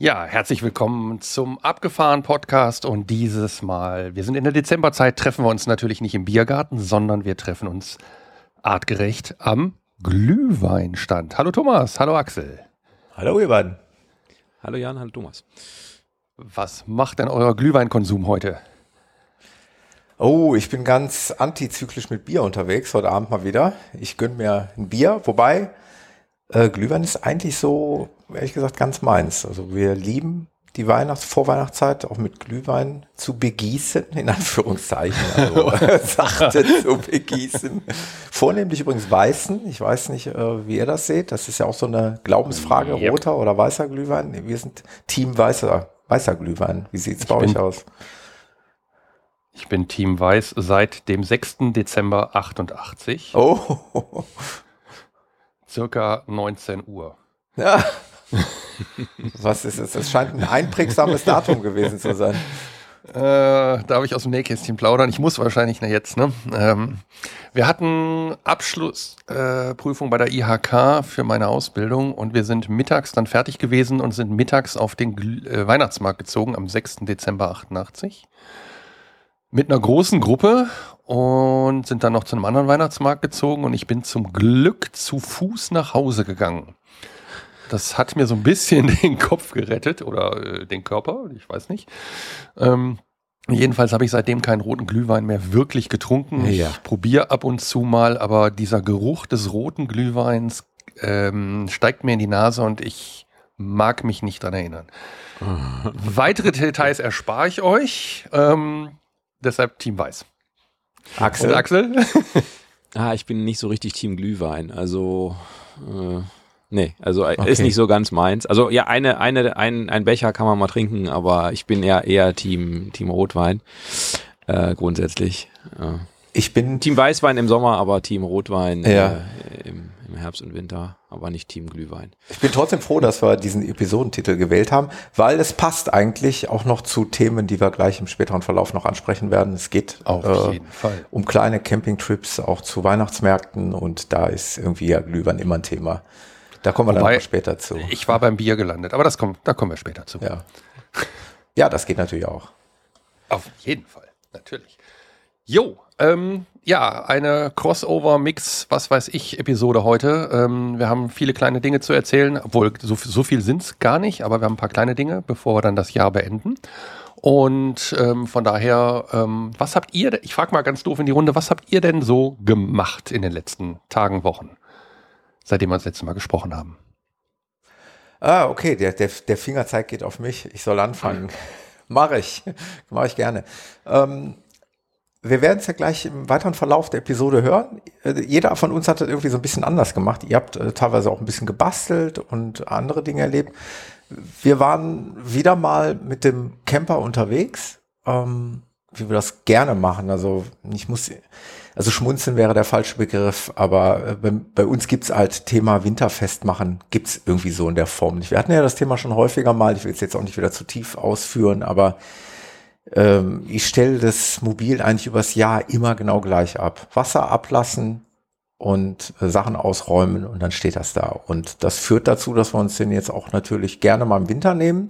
Ja, herzlich willkommen zum Abgefahren Podcast und dieses Mal, wir sind in der Dezemberzeit, treffen wir uns natürlich nicht im Biergarten, sondern wir treffen uns artgerecht am Glühweinstand. Hallo Thomas, hallo Axel. Hallo ihr beiden. Hallo Jan, hallo Thomas. Was macht denn euer Glühweinkonsum heute? Oh, ich bin ganz antizyklisch mit Bier unterwegs, heute Abend mal wieder. Ich gönne mir ein Bier, wobei äh, Glühwein ist eigentlich so, ehrlich gesagt, ganz meins. Also wir lieben die Weihnachts-, Vorweihnachtszeit auch mit Glühwein zu begießen, in Anführungszeichen, also sachte zu begießen. Vornehmlich übrigens weißen. Ich weiß nicht, äh, wie ihr das seht. Das ist ja auch so eine Glaubensfrage, Yep. roter oder weißer Glühwein. Wir sind Team weißer, weißer Glühwein. Wie sieht's bei bin- euch aus? Ich bin Team Weiß seit dem 6. Dezember 88, Oh, circa 19 Uhr. ja. Was ist es? Es scheint ein einprägsames Datum gewesen zu sein. Äh, darf ich aus dem Nähkästchen plaudern? Ich muss wahrscheinlich na jetzt, ne? Ähm, wir hatten Abschlussprüfung äh, bei der IHK für meine Ausbildung und wir sind mittags dann fertig gewesen und sind mittags auf den Gl äh, Weihnachtsmarkt gezogen am 6. Dezember 88 mit einer großen Gruppe und sind dann noch zu einem anderen Weihnachtsmarkt gezogen und ich bin zum Glück zu Fuß nach Hause gegangen. Das hat mir so ein bisschen den Kopf gerettet oder äh, den Körper, ich weiß nicht. Ähm, jedenfalls habe ich seitdem keinen roten Glühwein mehr wirklich getrunken. Ja. Ich probiere ab und zu mal, aber dieser Geruch des roten Glühweins ähm, steigt mir in die Nase und ich mag mich nicht dran erinnern. Weitere Details erspare ich euch. Ähm, deshalb Team Weiß. Axel, Und Axel? Ah, ich bin nicht so richtig Team Glühwein. Also, äh, nee, also äh, Okay. ist nicht so ganz meins. Also ja, eine, eine, ein, ein Becher kann man mal trinken, aber ich bin eher eher Team, Team Rotwein. Äh, grundsätzlich. Äh, ich bin Team Weißwein im Sommer, aber Team Rotwein Ja. äh, im, im Herbst und Winter, aber nicht Team Glühwein. Ich bin trotzdem froh, dass wir diesen Episodentitel gewählt haben, weil es passt eigentlich auch noch zu Themen, die wir gleich im späteren Verlauf noch ansprechen werden. Es geht Auf äh, jeden Fall. um kleine Campingtrips, auch zu Weihnachtsmärkten und da ist irgendwie ja Glühwein immer ein Thema. Da kommen wir dann Wobei, noch später zu. Ich war beim Bier gelandet, aber das kommt, da kommen wir später zu. Ja. ja, das geht natürlich auch. Auf jeden Fall, natürlich. Jo, ähm, ja, eine Crossover-Mix, was weiß ich, Episode heute. Ähm, wir haben viele kleine Dinge zu erzählen, obwohl so, so viel sind es gar nicht, aber wir haben ein paar kleine Dinge, bevor wir dann das Jahr beenden. Und ähm, von daher, ähm, was habt ihr, ich frage mal ganz doof in die Runde, was habt ihr denn so gemacht in den letzten Tagen, Wochen, seitdem wir das letzte Mal gesprochen haben? Ah, okay, der, der, der Fingerzeig geht auf mich. Ich soll anfangen. Mache ich. Mache ich gerne. Ähm, wir werden es ja gleich im weiteren Verlauf der Episode hören. Äh, Jeder von uns hat das irgendwie so ein bisschen anders gemacht. Ihr habt äh, teilweise auch ein bisschen gebastelt und andere Dinge erlebt. Wir waren wieder mal mit dem Camper unterwegs, ähm, wie wir das gerne machen. Also ich muss, also schmunzeln wäre der falsche Begriff, aber äh, bei, bei uns gibt's halt Thema Winterfest machen, gibt's irgendwie so in der Form nicht. Wir hatten ja das Thema schon häufiger mal, ich will es jetzt auch nicht wieder zu tief ausführen, aber ähm, ich stelle das Mobil eigentlich übers Jahr immer genau gleich ab. Wasser ablassen und äh, Sachen ausräumen und dann steht das da. Und das führt dazu, dass wir uns den jetzt auch natürlich gerne mal im Winter nehmen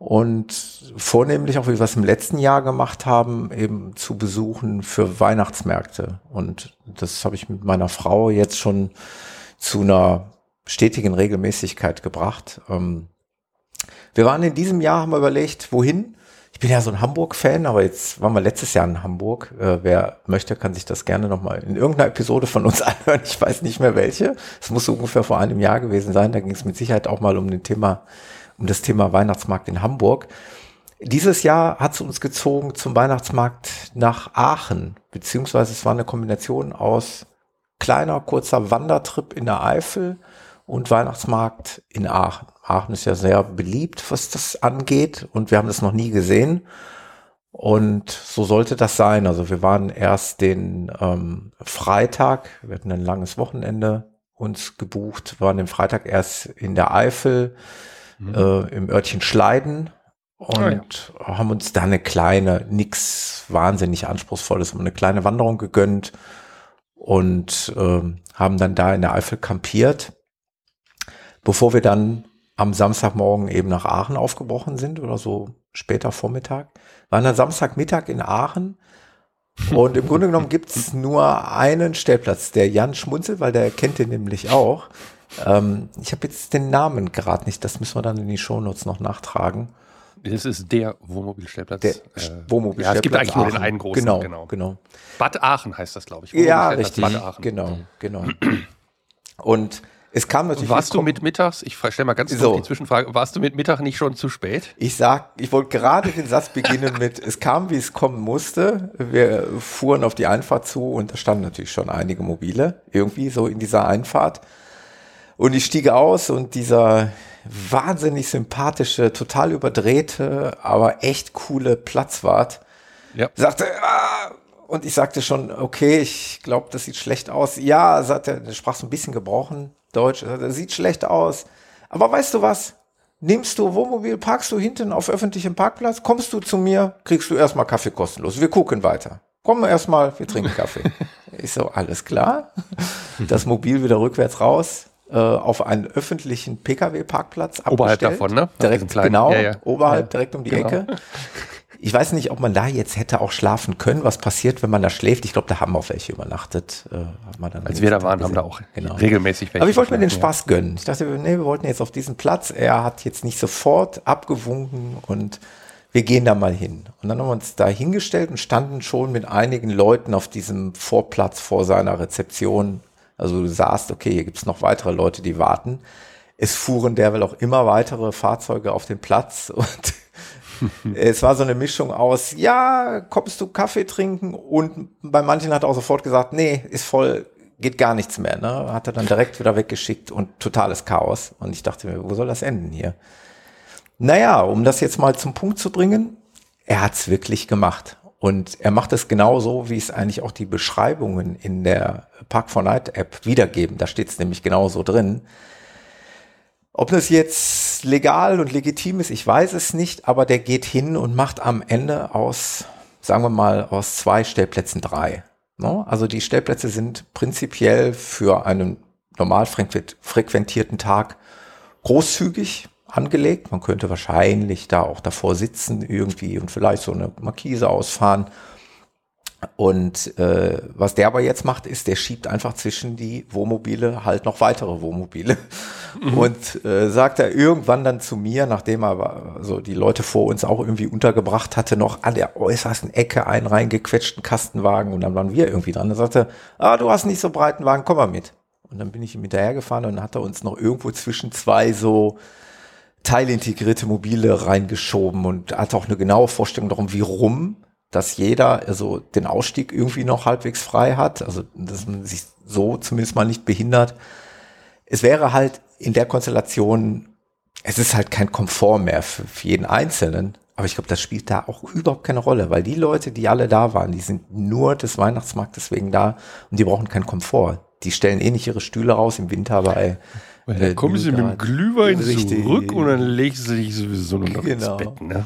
und vornehmlich auch, wie wir es im letzten Jahr gemacht haben, eben zu besuchen für Weihnachtsmärkte. Und das habe ich mit meiner Frau jetzt schon zu einer stetigen Regelmäßigkeit gebracht. Ähm, wir waren in diesem Jahr, haben wir überlegt, wohin. Ich bin ja so ein Hamburg-Fan, aber jetzt waren wir letztes Jahr in Hamburg. Äh, wer möchte, kann sich das gerne nochmal in irgendeiner Episode von uns anhören. Ich weiß nicht mehr welche. Es muss so ungefähr vor einem Jahr gewesen sein. Da ging es mit Sicherheit auch mal um den Thema, um das Thema Weihnachtsmarkt in Hamburg. Dieses Jahr hat es uns gezogen zum Weihnachtsmarkt nach Aachen, beziehungsweise es war eine Kombination aus kleiner, kurzer Wandertrip in der Eifel und Weihnachtsmarkt in Aachen. Aachen ist ja sehr beliebt, was das angeht und wir haben das noch nie gesehen. Und so sollte das sein. Also wir waren erst den ähm, Freitag, wir hatten ein langes Wochenende uns gebucht, waren den Freitag erst in der Eifel, mhm. äh, im Örtchen Schleiden und oh ja. haben uns da eine kleine, nix wahnsinnig anspruchsvolles, eine kleine Wanderung gegönnt und äh, haben dann da in der Eifel kampiert, bevor wir dann am Samstagmorgen eben nach Aachen aufgebrochen sind oder so später Vormittag. Waren dann Samstagmittag in Aachen und im Grunde genommen gibt's nur einen Stellplatz, der Jan schmunzelt, weil der kennt den nämlich auch. Ähm, ich habe jetzt den Namen gerade nicht, das müssen wir dann in die Shownotes noch nachtragen. Das ist der Wohnmobilstellplatz. Der äh, Wohnmobilstellplatz. Ja, es gibt eigentlich Aachen. nur den einen großen. Genau, genau. genau. Bad Aachen heißt das, glaube ich. Ja, richtig. Bad Aachen. Genau, genau. Und es kam natürlich. Warst du mit mittags? Ich stelle mal ganz kurz so. die Zwischenfrage. Warst du mit Mittag nicht schon zu spät? Ich sag, ich wollte gerade den Satz beginnen mit, es kam, wie es kommen musste. Wir fuhren auf die Einfahrt zu und da standen natürlich schon einige Mobile irgendwie so in dieser Einfahrt. Und ich stieg aus und dieser wahnsinnig sympathische, total überdrehte, aber echt coole Platzwart ja. sagte, ah, und ich sagte schon, okay, ich glaube, das sieht schlecht aus. Ja, sagte er, sprach so ein bisschen gebrochen Deutsch, das sieht schlecht aus. Aber weißt du was? Nimmst du Wohnmobil, parkst du hinten auf öffentlichem Parkplatz, kommst du zu mir, kriegst du erstmal Kaffee kostenlos. Wir gucken weiter. Komm erstmal, wir trinken Kaffee. ich so, alles klar. Das Mobil wieder rückwärts raus, äh, auf einen öffentlichen Pkw-Parkplatz Oberhalb davon, ne? Direkt, genau, ja, ja. oberhalb, ja, direkt um die genau. Ecke. Ich weiß nicht, ob man da jetzt hätte auch schlafen können. Was passiert, wenn man da schläft? Ich glaube, da haben auch welche übernachtet. Äh, Als wir da waren, haben da auch genau. regelmäßig welche. Aber ich wollte mir den Spaß gönnen. Ich dachte, nee, wir wollten jetzt auf diesen Platz. Er hat jetzt nicht sofort abgewunken und wir gehen da mal hin. Und dann haben wir uns da hingestellt und standen schon mit einigen Leuten auf diesem Vorplatz vor seiner Rezeption. Also du sahst, okay, hier gibt's noch weitere Leute, die warten. Es fuhren derweil auch immer weitere Fahrzeuge auf den Platz und es war so eine Mischung aus, ja, kommst du Kaffee trinken? Und bei manchen hat er auch sofort gesagt, nee, ist voll, geht gar nichts mehr. Ne? Hat er dann direkt wieder weggeschickt und totales Chaos. Und ich dachte mir, wo soll das enden hier? Naja, um das jetzt mal zum Punkt zu bringen, er hat's wirklich gemacht. Und er macht es genauso, wie es eigentlich auch die Beschreibungen in der Park 4 Night App wiedergeben. Da steht es nämlich genauso drin. Ob das jetzt legal und legitim ist, ich weiß es nicht, aber der geht hin und macht am Ende aus, sagen wir mal, aus zwei Stellplätzen drei. No? Also die Stellplätze sind prinzipiell für einen normal frequentierten Tag großzügig angelegt. Man könnte wahrscheinlich da auch davor sitzen irgendwie und vielleicht so eine Markise ausfahren. Und äh, was der aber jetzt macht, ist, der schiebt einfach zwischen die Wohnmobile halt noch weitere Wohnmobile. Mhm. Und äh, sagt er irgendwann dann zu mir, nachdem er so also die Leute vor uns auch irgendwie untergebracht hatte, noch an der äußersten Ecke einen reingequetschten Kastenwagen und dann waren wir irgendwie dran. Er sagte, ah, du hast nicht so breiten Wagen, komm mal mit. Und dann bin ich ihm hinterhergefahren und dann hat er uns noch irgendwo zwischen zwei so teilintegrierte Mobile reingeschoben und hat auch eine genaue Vorstellung darum, wie rum dass jeder also den Ausstieg irgendwie noch halbwegs frei hat, also dass man sich so zumindest mal nicht behindert. Es wäre halt in der Konstellation, es ist halt kein Komfort mehr für, für jeden Einzelnen, aber ich glaube, das spielt da auch überhaupt keine Rolle, weil die Leute, die alle da waren, die sind nur des Weihnachtsmarktes wegen da und die brauchen keinen Komfort. Die stellen eh nicht ihre Stühle raus im Winter bei weil dann kommen sie mit dem Glühwein richtig. zurück und dann legen sie sich sowieso noch genau. ins Bett. Ne?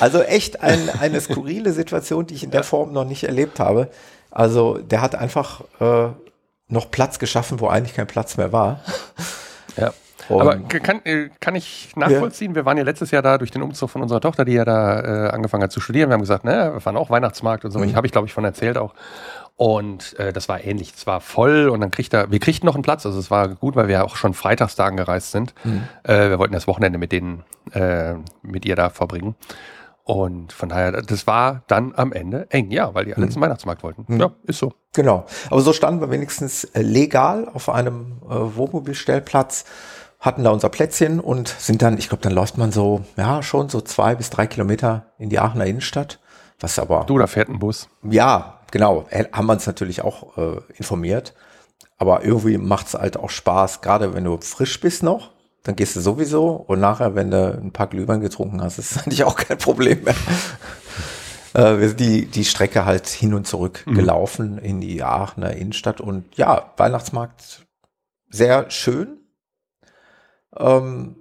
Also echt ein, eine skurrile Situation, die ich in der Form noch nicht erlebt habe. Also der hat einfach äh, noch Platz geschaffen, wo eigentlich kein Platz mehr war. Ja. Und Aber kann, äh, kann ich nachvollziehen? Ja. Wir waren ja letztes Jahr da durch den Umzug von unserer Tochter, die ja da äh, angefangen hat zu studieren. Wir haben gesagt, ne, wir fahren auch Weihnachtsmarkt und so. Mhm. Ich habe ich, glaube ich, von erzählt auch. Und äh, das war ähnlich. Es war voll und dann kriegt er, wir kriegten noch einen Platz. Also es war gut, weil wir auch schon freitags da angereist sind. Mhm. Äh, wir wollten das Wochenende mit denen, äh, mit ihr da verbringen. Und von daher, das war dann am Ende eng, ja, weil die alle mhm. zum Weihnachtsmarkt wollten. Mhm. Ja, ist so. Genau. Aber so standen wir wenigstens äh, legal auf einem äh, Wohnmobilstellplatz, hatten da unser Plätzchen und sind dann, ich glaube, dann läuft man so, ja, schon so zwei bis drei Kilometer in die Aachener Innenstadt. Was aber. Du, da fährt ein Bus. Ja, genau. Haben wir uns natürlich auch äh, informiert. Aber irgendwie macht's halt auch Spaß, gerade wenn du frisch bist noch dann gehst du sowieso und nachher, wenn du ein paar Glühwein getrunken hast, ist eigentlich auch kein Problem mehr. Äh, wir sind die, die Strecke halt hin und zurück Mhm. gelaufen in die Aachener Innenstadt und ja, Weihnachtsmarkt sehr schön. Ähm,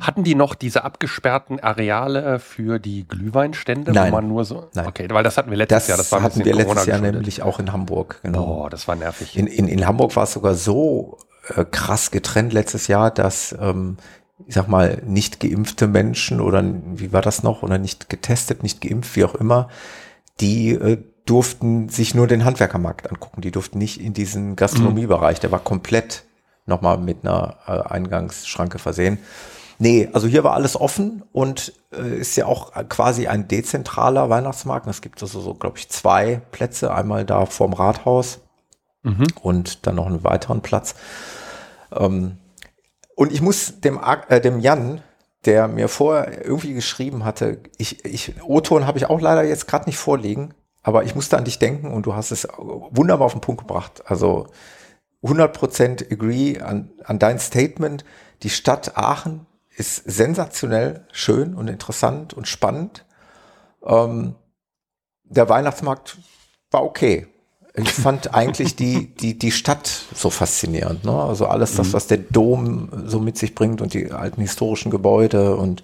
Hatten die noch diese abgesperrten Areale für die Glühweinstände, Nein. wo man nur so. Nein. Okay, weil das hatten wir letztes das Jahr. Das war hatten wir letztes Jahr nämlich auch in Hamburg. Genau. Boah, das war nervig. In, in, in Hamburg war es sogar so äh, krass getrennt letztes Jahr, dass, ähm, ich sag mal, nicht geimpfte Menschen oder wie war das noch, oder nicht getestet, nicht geimpft, wie auch immer, die äh, durften sich nur den Handwerkermarkt angucken. Die durften nicht in diesen Gastronomiebereich. Der war komplett nochmal mit einer äh, Eingangsschranke versehen. Nee, also hier war alles offen und äh, ist ja auch quasi ein dezentraler Weihnachtsmarkt. Es gibt also so, glaube ich, zwei Plätze. Einmal da vorm Rathaus Mhm. und dann noch einen weiteren Platz. Ähm, und ich muss dem, äh, dem Jan, der mir vorher irgendwie geschrieben hatte, ich, ich, O-Ton habe ich auch leider jetzt gerade nicht vorliegen, aber ich musste an dich denken und du hast es wunderbar auf den Punkt gebracht. Also 100% agree an, an dein Statement. Die Stadt Aachen ist sensationell schön und interessant und spannend. Ähm, der Weihnachtsmarkt war okay. Ich fand eigentlich die, die, die Stadt so faszinierend. Ne? Also alles das, was der Dom so mit sich bringt und die alten historischen Gebäude und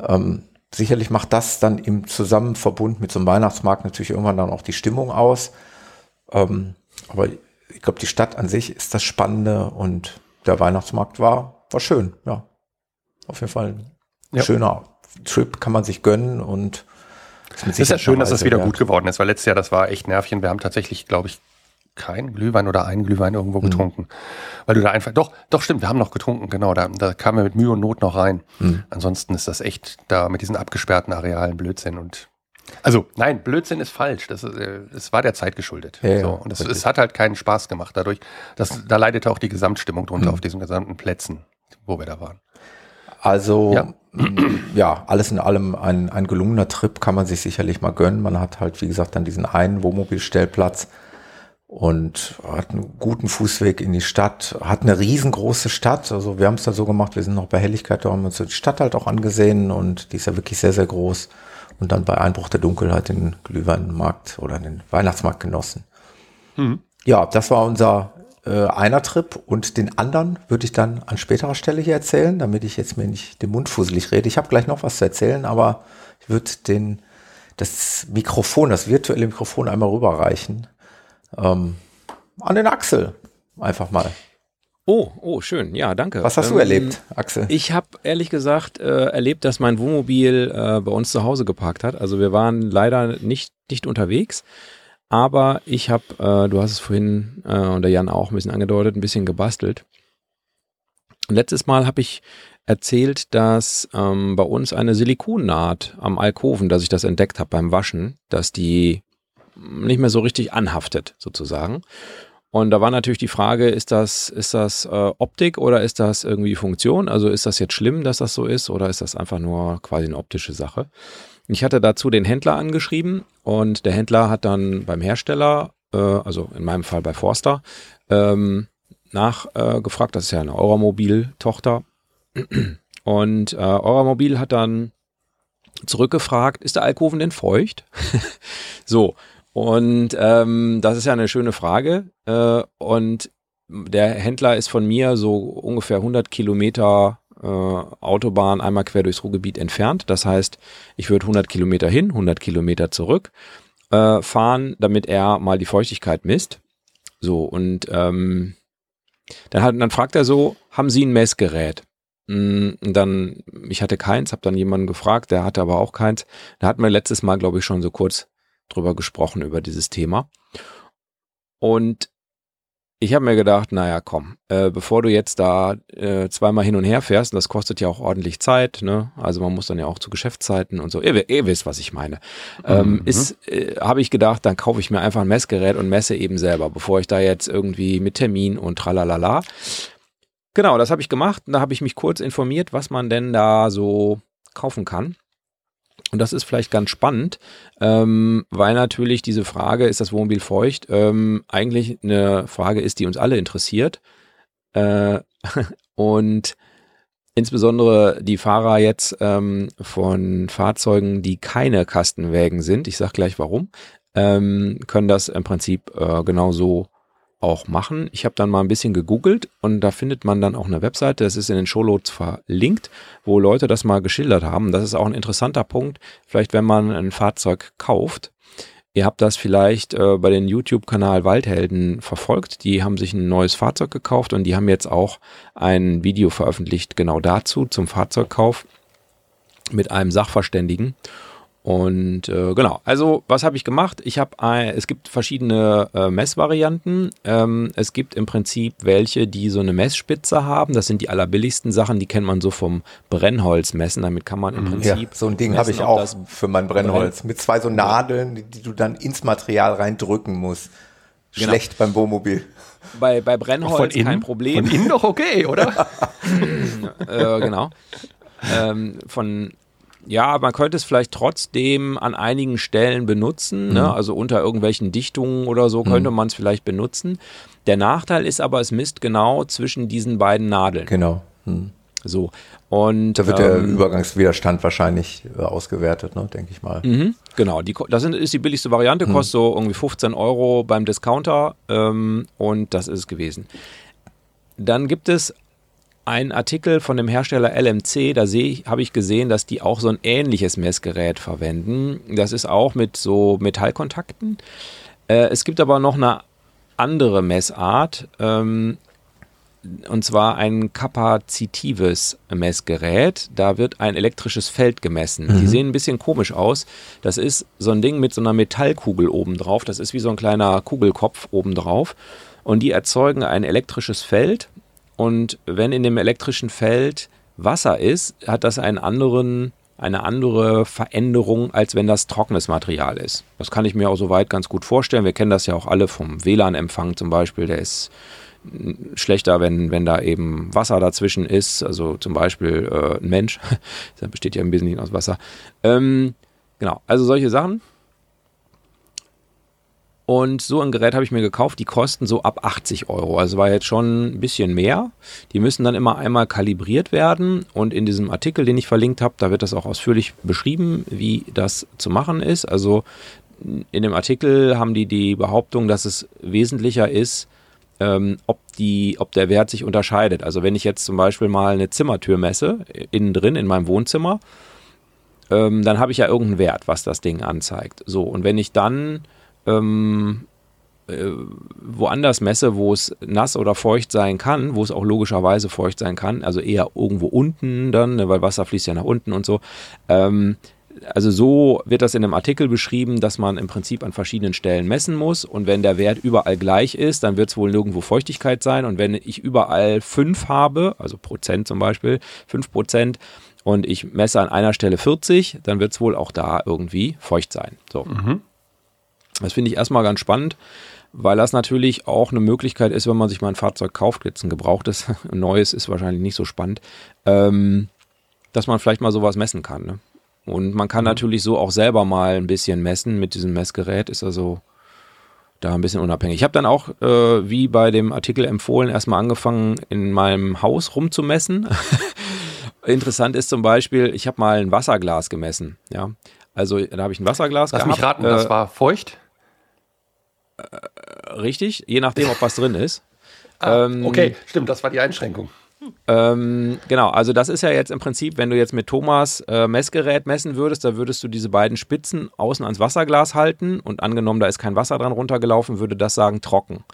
ähm, sicherlich macht das dann im Zusammenverbund mit so einem Weihnachtsmarkt natürlich irgendwann dann auch die Stimmung aus. Ähm, aber ich glaube, die Stadt an sich ist das Spannende und der Weihnachtsmarkt war, war schön, ja. Auf jeden Fall ein Ja. schöner Trip, kann man sich gönnen und ist Es ist ja schön, dass es Reise wieder wert. gut geworden ist, weil letztes Jahr, das war echt Nervchen. Wir haben tatsächlich, glaube ich, keinen Glühwein oder einen Glühwein irgendwo Mhm. getrunken. Weil du da einfach, doch, doch stimmt, wir haben noch getrunken, genau, da, da kamen wir mit Mühe und Not noch rein. Mhm. Ansonsten ist das echt da mit diesen abgesperrten Arealen Blödsinn und also nein, Blödsinn ist falsch. Das, ist, äh, es war der Zeit geschuldet. Ja, so, und es, richtig. es hat halt keinen Spaß gemacht dadurch. Das, da leidete auch die Gesamtstimmung drunter Mhm. auf diesen gesamten Plätzen, wo wir da waren. Also Ja. ja, alles in allem ein, ein gelungener Trip kann man sich sicherlich mal gönnen. Man hat halt, wie gesagt, dann diesen einen Wohnmobilstellplatz und hat einen guten Fußweg in die Stadt, hat eine riesengroße Stadt. Also wir haben es da so gemacht, wir sind noch bei Helligkeit, da haben wir uns die Stadt halt auch angesehen und die ist ja wirklich sehr, sehr groß. Und dann bei Einbruch der Dunkelheit den Glühweinmarkt oder den Weihnachtsmarkt genossen. Ja, das war unser äh, einer Trip und den anderen würde ich dann an späterer Stelle hier erzählen, damit ich jetzt mir nicht den Mund fusselig rede. Ich habe gleich noch was zu erzählen, aber ich würde den das Mikrofon, das virtuelle Mikrofon einmal rüberreichen ähm, an den Axel einfach mal. Oh, oh, schön. Ja, danke. Was hast du Ähm, erlebt, Axel? Ich habe ehrlich gesagt äh, erlebt, dass mein Wohnmobil äh, bei uns zu Hause geparkt hat. Also wir waren leider nicht, nicht unterwegs. Aber ich habe, äh, du hast es vorhin äh, und der Jan auch ein bisschen angedeutet, ein bisschen gebastelt. Und letztes Mal habe ich erzählt, dass ähm, bei uns eine Silikonnaht am Alkoven, dass ich das entdeckt habe beim Waschen, dass die nicht mehr so richtig anhaftet, sozusagen. Und da war natürlich die Frage, ist das, ist das äh, Optik oder ist das irgendwie Funktion? Also ist das jetzt schlimm, dass das so ist oder ist das einfach nur quasi eine optische Sache? Ich hatte dazu den Händler angeschrieben und der Händler hat dann beim Hersteller, äh, also in meinem Fall bei Forster, ähm, nachgefragt, äh, das ist ja eine Euromobil-Tochter. Und äh, Euromobil hat dann zurückgefragt, ist der Alkoven denn feucht? so, und ähm, das ist ja eine schöne Frage. Äh, und der Händler ist von mir so ungefähr 100 Kilometer äh, Autobahn einmal quer durchs Ruhrgebiet entfernt. Das heißt, ich würde 100 Kilometer hin, 100 Kilometer zurück äh, fahren, damit er mal die Feuchtigkeit misst. So, und ähm, dann, hat, dann fragt er so, haben Sie ein Messgerät? Mm, Und dann, ich hatte keins, habe dann jemanden gefragt, der hatte aber auch keins. Da hatten wir letztes Mal, glaube ich, schon so kurz drüber gesprochen, über dieses Thema. Und ich habe mir gedacht, naja, komm, äh, bevor du jetzt da äh, zweimal hin und her fährst, und das kostet ja auch ordentlich Zeit, ne? Also man muss dann ja auch zu Geschäftszeiten und so. Ihr, ihr wisst, was ich meine. Ähm, Mhm. ist, äh, habe ich gedacht, dann kaufe ich mir einfach ein Messgerät und messe eben selber, bevor ich da jetzt irgendwie mit Termin und tralalala. Genau, das habe ich gemacht. Und da habe ich mich kurz informiert, was man denn da so kaufen kann. Und das ist vielleicht ganz spannend, ähm, weil natürlich diese Frage, ist das Wohnmobil feucht, ähm, eigentlich eine Frage ist, die uns alle interessiert. Äh, und insbesondere die Fahrer jetzt ähm, von Fahrzeugen, die keine Kastenwägen sind, ich sage gleich warum, ähm, können das im Prinzip äh, genauso auch machen. Ich habe dann mal ein bisschen gegoogelt und da findet man dann auch eine Webseite, das ist in den Showloads verlinkt, wo Leute das mal geschildert haben. Das ist auch ein interessanter Punkt, vielleicht wenn man ein Fahrzeug kauft. Ihr habt das vielleicht äh, bei den YouTube-Kanal Waldhelden verfolgt. Die haben sich ein neues Fahrzeug gekauft und die haben jetzt auch ein Video veröffentlicht genau dazu, zum Fahrzeugkauf mit einem Sachverständigen. Und äh, genau, also was habe ich gemacht? Ich habe, es gibt verschiedene äh, Messvarianten. Ähm, es gibt im Prinzip welche, die so eine Messspitze haben. Das sind die allerbilligsten Sachen, die kennt man so vom Brennholz messen. Damit kann man im mhm. Prinzip. Ja, so ein Ding habe ich auch für mein Brennholz. Mit zwei so Nadeln, die, die, du dann ins Material reindrücken musst. Genau. Schlecht beim Wohnmobil. Bei, bei Brennholz von kein Problem. Von innen doch okay, oder? äh, genau. Ähm, von ja, man könnte es vielleicht trotzdem an einigen Stellen benutzen, ne? mhm. ne? also unter irgendwelchen Dichtungen oder so könnte mhm. man es vielleicht benutzen. Der Nachteil ist aber, es misst genau zwischen diesen beiden Nadeln. Genau. Mhm. So. Und, da wird ähm, der Übergangswiderstand wahrscheinlich äh, ausgewertet, ne, denke ich mal. Mhm, genau, die, das ist die billigste Variante, mhm. kostet so irgendwie 15 Euro beim Discounter ähm, und das ist es gewesen. Dann gibt es ein Artikel von dem Hersteller LMC, da habe ich gesehen, dass die auch so ein ähnliches Messgerät verwenden. Das ist auch mit so Metallkontakten. Äh, es gibt aber noch eine andere Messart, ähm, und zwar ein kapazitives Messgerät. Da wird ein elektrisches Feld gemessen. Mhm. Die sehen ein bisschen komisch aus. Das ist so ein Ding mit so einer Metallkugel obendrauf. Das ist wie so ein kleiner Kugelkopf obendrauf. Und die erzeugen ein elektrisches Feld und wenn in dem elektrischen Feld Wasser ist, hat das einen anderen, eine andere Veränderung, als wenn das trockenes Material ist. Das kann ich mir auch soweit ganz gut vorstellen. Wir kennen das ja auch alle vom WLAN-Empfang zum Beispiel. Der ist schlechter, wenn, wenn da eben Wasser dazwischen ist. Also zum Beispiel äh, ein Mensch, der besteht ja im Wesentlichen aus Wasser. Ähm, genau, also solche Sachen. Und so ein Gerät habe ich mir gekauft, die kosten so ab 80 Euro. Also war jetzt schon ein bisschen mehr. Die müssen dann immer einmal kalibriert werden. Und in diesem Artikel, den ich verlinkt habe, da wird das auch ausführlich beschrieben, wie das zu machen ist. Also in dem Artikel haben die die Behauptung, dass es wesentlicher ist, ähm, ob, die, ob der Wert sich unterscheidet. Also wenn ich jetzt zum Beispiel mal eine Zimmertür messe, innen drin in meinem Wohnzimmer, ähm, dann habe ich ja irgendeinen Wert, was das Ding anzeigt. So, und wenn ich dann ähm, äh, woanders messe, wo es nass oder feucht sein kann, wo es auch logischerweise feucht sein kann, also eher irgendwo unten dann, ne, weil Wasser fließt ja nach unten und so. Ähm, also so wird das in einem Artikel beschrieben, dass man im Prinzip an verschiedenen Stellen messen muss und wenn der Wert überall gleich ist, dann wird es wohl nirgendwo Feuchtigkeit sein und wenn ich überall 5 habe, also Prozent zum Beispiel, 5 Prozent und ich messe an einer Stelle 40, dann wird es wohl auch da irgendwie feucht sein. So. Mhm. Das finde ich erstmal ganz spannend, weil das natürlich auch eine Möglichkeit ist, wenn man sich mal ein Fahrzeug kauft, jetzt ein gebrauchtes, ein neues ist wahrscheinlich nicht so spannend, ähm, dass man vielleicht mal sowas messen kann. Ne? Und man kann mhm. natürlich so auch selber mal ein bisschen messen mit diesem Messgerät, ist also da ein bisschen unabhängig. Ich habe dann auch, äh, wie bei dem Artikel empfohlen, erstmal angefangen, in meinem Haus rumzumessen. Interessant ist zum Beispiel, ich habe mal ein Wasserglas gemessen. Ja, also da habe ich ein Wasserglas Lass gehabt. mich raten, äh, das war feucht? Äh, richtig, je nachdem, ob was drin ist. Ah, ähm, okay, stimmt, das war die Einschränkung. Ähm, genau, also das ist ja jetzt im Prinzip, wenn du jetzt mit Thomas äh, Messgerät messen würdest, da würdest du diese beiden Spitzen außen ans Wasserglas halten und angenommen, da ist kein Wasser dran runtergelaufen, würde das sagen trocken.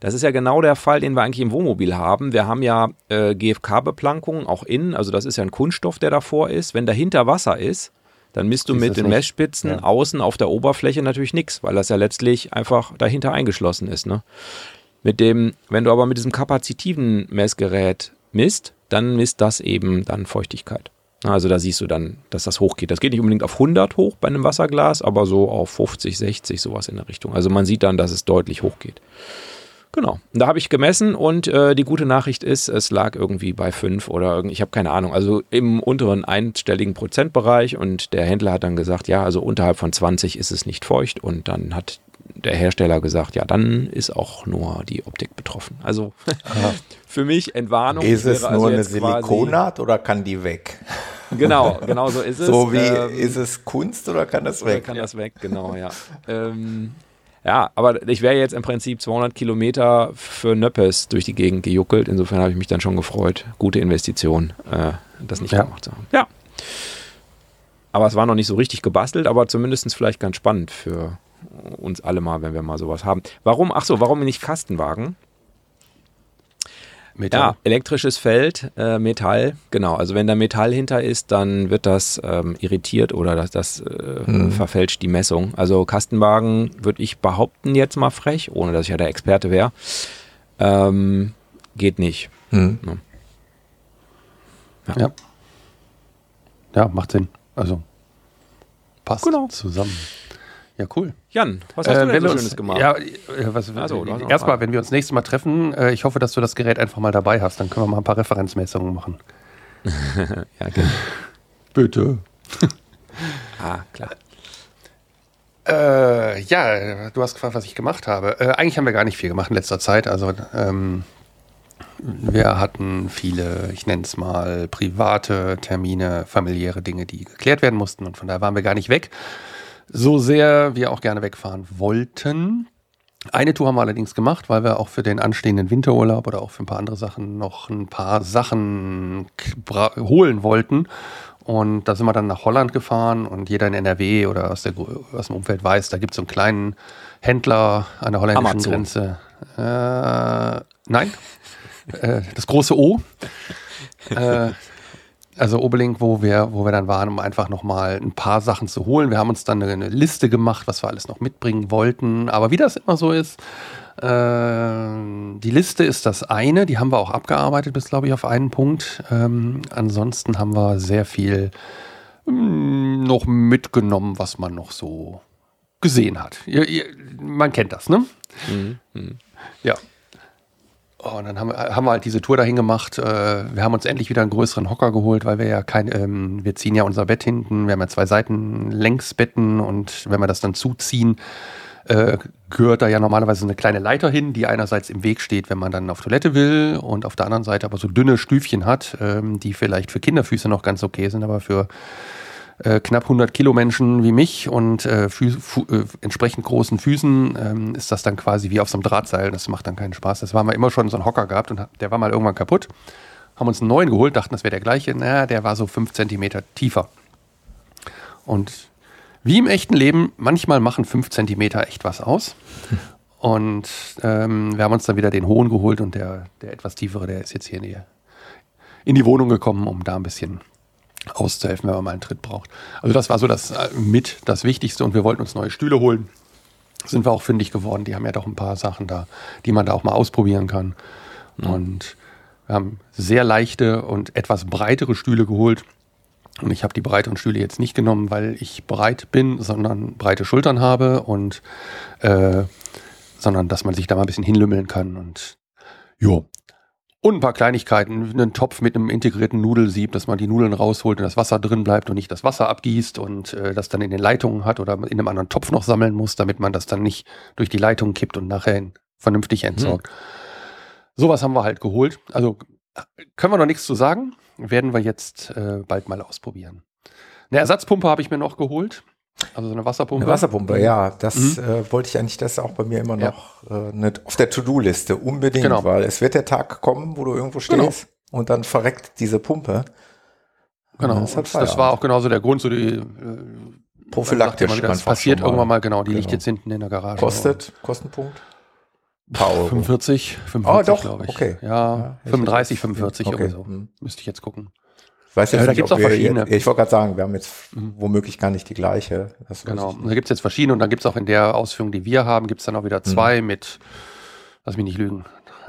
Das ist ja genau der Fall, den wir eigentlich im Wohnmobil haben. Wir haben ja äh, GFK-Beplankungen auch innen, also das ist ja ein Kunststoff, der davor ist. Wenn dahinter Wasser ist, dann misst du mit den nicht. Messspitzen ja. außen auf der Oberfläche natürlich nichts, weil das ja letztlich einfach dahinter eingeschlossen ist. Ne? Mit dem, wenn du aber mit diesem kapazitiven Messgerät misst, dann misst das eben dann Feuchtigkeit. Also da siehst du dann, dass das hochgeht. Das geht nicht unbedingt auf 100 hoch bei einem Wasserglas, aber so auf 50, 60, sowas in der Richtung. Also man sieht dann, dass es deutlich hochgeht. Genau. Da habe ich gemessen und äh, die gute Nachricht ist, es lag irgendwie bei 5 oder ich habe keine Ahnung, also im unteren einstelligen Prozentbereich und der Händler hat dann gesagt, ja, also unterhalb von 20 ist es nicht feucht und dann hat der Hersteller gesagt, ja, dann ist auch nur die Optik betroffen. Also für mich Entwarnung. Ist es wäre nur also eine Silikonnaht oder kann die weg? Genau, genau so ist es. So wie, Ähm, ist es Kunst oder kann das Oder weg? kann das weg, genau, ja. ähm, ja, aber ich wäre jetzt im Prinzip 200 Kilometer für Nöppes durch die Gegend gejuckelt. Insofern habe ich mich dann schon gefreut. Gute Investition, äh, das nicht Ja. gemacht zu haben. Ja. Aber es war noch nicht so richtig gebastelt, aber zumindest vielleicht ganz spannend für uns alle mal, wenn wir mal sowas haben. Warum, ach so, warum nicht Kastenwagen? Mit Ja, elektrisches Feld, äh, Metall, genau. Also wenn da Metall hinter ist, dann wird das ähm, irritiert oder das, das äh, verfälscht die Messung. Also Kastenwagen würde ich behaupten jetzt mal frech, ohne dass ich ja der Experte wäre, ähm, geht nicht. Hm. Ja. Ja, macht Sinn. Also passt Genau. zusammen. Ja, cool. Jan, was hast Äh, du denn so wir Schönes uns, gemacht? Ja, äh, was, Ach so, du hast noch erstmal, wenn wir uns nächstes Mal treffen, äh, ich hoffe, dass du das Gerät einfach mal dabei hast. Dann können wir mal ein paar Referenzmessungen machen. ja genau. Bitte. Ah, klar. Äh, ja, du hast gefragt, was ich gemacht habe. Äh, eigentlich haben wir gar nicht viel gemacht in letzter Zeit. Also ähm, wir hatten viele, ich nenne es mal, private Termine, familiäre Dinge, die geklärt werden mussten. Und von daher waren wir gar nicht weg. So sehr wir auch gerne wegfahren wollten. Eine Tour haben wir allerdings gemacht, weil wir auch für den anstehenden Winterurlaub oder auch für ein paar andere Sachen noch ein paar Sachen holen wollten. Und da sind wir dann nach Holland gefahren und jeder in NRW oder aus, der, aus dem Umfeld weiß, da gibt es so einen kleinen Händler an der holländischen Amazon. Grenze. Äh, nein, äh, das große O. äh, also Oberlink, wo wir, wo wir dann waren, um einfach nochmal ein paar Sachen zu holen. Wir haben uns dann eine Liste gemacht, was wir alles noch mitbringen wollten. Aber wie das immer so ist, äh, die Liste ist das eine, die haben wir auch abgearbeitet bis, glaube ich, auf einen Punkt. Ähm, ansonsten haben wir sehr viel mm, noch mitgenommen, was man noch so gesehen hat. Ihr, ihr, man kennt das, ne? Ja. Oh, und dann haben, wir- haben wir halt diese Tour dahin gemacht. Äh, wir haben uns endlich wieder einen größeren Hocker geholt, weil wir ja kein, ähm, wir ziehen ja unser Bett hinten. Wir haben ja zwei Seiten Längsbetten und wenn wir das dann zuziehen, äh, gehört da ja normalerweise eine kleine Leiter hin, die einerseits im Weg steht, wenn man dann auf Toilette will und auf der anderen Seite aber so dünne Stüfchen hat, ähm, die vielleicht für Kinderfüße noch ganz okay sind, aber für äh, knapp 100 Kilo Menschen wie mich und äh, äh, entsprechend großen Füßen ähm, ist das dann quasi wie auf so einem Drahtseil. Das macht dann keinen Spaß. Das war mal immer schon so ein Hocker gehabt und der war mal irgendwann kaputt. Haben uns einen neuen geholt, dachten, das wäre der gleiche. Na, der war so fünf Zentimeter tiefer. Und wie im echten Leben, manchmal machen fünf Zentimeter echt was aus. Und ähm, wir haben uns dann wieder den hohen geholt und der, der etwas tiefere, der ist jetzt hier in die, in die Wohnung gekommen, um da ein bisschen auszuhelfen, wenn man mal einen Tritt braucht. Also das war so das äh, mit das Wichtigste und wir wollten uns neue Stühle holen. Sind wir auch fündig geworden. Die haben ja doch ein paar Sachen da, die man da auch mal ausprobieren kann. Und wir haben sehr leichte und etwas breitere Stühle geholt. Und ich habe die breiteren Stühle jetzt nicht genommen, weil ich breit bin, sondern breite Schultern habe und äh, sondern dass man sich da mal ein bisschen hinlümmeln kann und jo. Und ein paar Kleinigkeiten, einen Topf mit einem integrierten Nudelsieb, dass man die Nudeln rausholt und das Wasser drin bleibt und nicht das Wasser abgießt und äh, das dann in den Leitungen hat oder in einem anderen Topf noch sammeln muss, damit man das dann nicht durch die Leitungen kippt und nachher vernünftig entsorgt. Sowas haben wir halt geholt. Also können wir noch nichts zu sagen. Werden wir jetzt äh, bald mal ausprobieren. Eine Ersatzpumpe habe ich mir noch geholt. Also so eine Wasserpumpe. Eine Wasserpumpe, ja, das Mhm. äh, wollte ich eigentlich, das ist auch bei mir immer Ja. noch äh, nicht auf der To-Do-Liste, unbedingt, Genau. weil es wird der Tag kommen, wo du irgendwo stehst und dann verreckt diese Pumpe. Genau. Das, das war auch genauso der Grund, so die äh, Prophylaktisch sagt ja Das passiert irgendwann mal, genau. Die liegt Genau. jetzt hinten in der Garage. Kostet, Kostenpunkt? Ein paar Euro. 45, 45 Oh, glaube ich. okay. Ja, Ja, ich 35, hätte- 45 okay. oder so. Hm. Müsste ich jetzt gucken. Ich weiß jetzt Ja, da nicht, gibt's ob auch verschiedene. Jetzt, ich wollte gerade sagen, wir haben jetzt Mhm. womöglich gar nicht die gleiche. Das Genau. Da gibt es jetzt verschiedene und dann gibt es auch in der Ausführung, die wir haben, gibt es dann auch Mhm. wieder zwei mit, lass mich nicht lügen,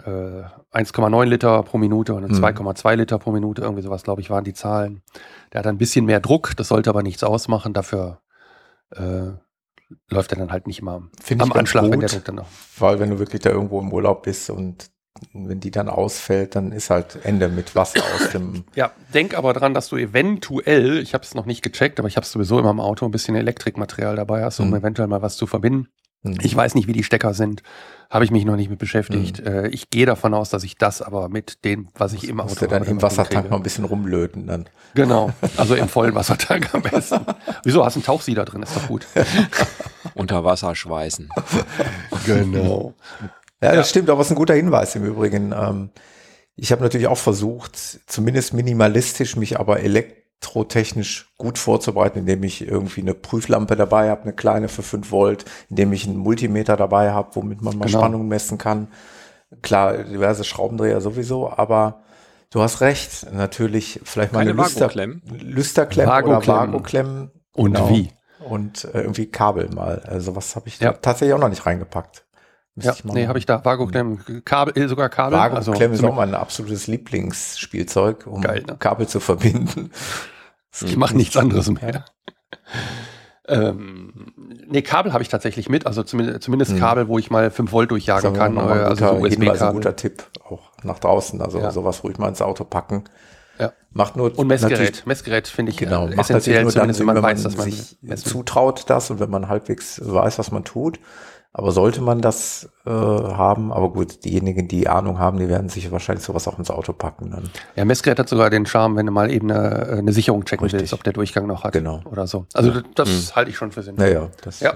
äh, 1,9 Liter pro Minute und Mhm. 2,2 Liter pro Minute, irgendwie sowas, glaube ich, waren die Zahlen. Der hat ein bisschen mehr Druck, das sollte aber nichts ausmachen, dafür äh, läuft er dann halt nicht immer Finde ich am Anschlag, wenn gut. der Druck dann noch. Weil wenn du wirklich da irgendwo im Urlaub bist und wenn die dann ausfällt, dann ist halt Ende mit Wasser aus dem. Ja, denk aber dran, dass du eventuell, ich habe es noch nicht gecheckt, aber ich habe sowieso immer im Auto ein bisschen Elektrikmaterial dabei hast, um Mhm. eventuell mal was zu verbinden. Mhm. Ich weiß nicht, wie die Stecker sind. Habe ich mich noch nicht mit beschäftigt. Mhm. ich gehe davon aus, dass ich das aber mit dem, was ich im Auto habe. dann im Wassertank noch ein bisschen rumlöten dann. Genau, also im vollen Wassertank am besten. Wieso, hast du einen Tauchsieder drin, ist doch gut. Unter Wasser schweißen. genau. Ja, das ja. stimmt, aber es ist ein guter Hinweis im Übrigen. Ähm, ich habe natürlich auch versucht, zumindest minimalistisch, mich aber elektrotechnisch gut vorzubereiten, indem ich irgendwie eine Prüflampe dabei habe, eine kleine für 5 Volt, indem ich einen Multimeter dabei habe, womit man mal genau. Spannung messen kann. Klar, diverse Schraubendreher sowieso, aber du hast recht, natürlich vielleicht mal Keine eine Lüster, Lüsterklemmen oder Vago-Klemmen. Und genau. wie? Und äh, irgendwie Kabel mal. Also was habe ich ja. tatsächlich auch noch nicht reingepackt. Ja, nee, habe ich da. Vago-Klemm, Kabel, äh, sogar Kabel. Vago-Klemm also, ist auch mein absolutes Lieblingsspielzeug, um geil, ne? Kabel zu verbinden. Ich mache nichts anderes mehr. ähm, nee, Kabel habe ich tatsächlich mit, also zumindest, zumindest hm. Kabel, wo ich mal 5 Volt durchjagen kann. Äh, also so USB-Kabel. Ein guter Tipp, auch nach draußen, also ja. sowas ruhig mal ins Auto packen. Ja. Macht nur und Messgerät. Messgerät finde ich genau, äh, essentiell, nur zumindest dann, wenn man, weiß, dass man sich zutraut das und wenn man halbwegs weiß, was man tut. Aber sollte man das äh, haben, aber gut, diejenigen, die Ahnung haben, die werden sich wahrscheinlich sowas auch ins Auto packen dann. Ja, Messgerät hat sogar den Charme, wenn du mal eben eine, eine Sicherung checken Richtig. willst, ob der Durchgang noch hat. Genau. Oder so. Also das, das mhm. halte ich schon für sinnvoll. Naja, das ja.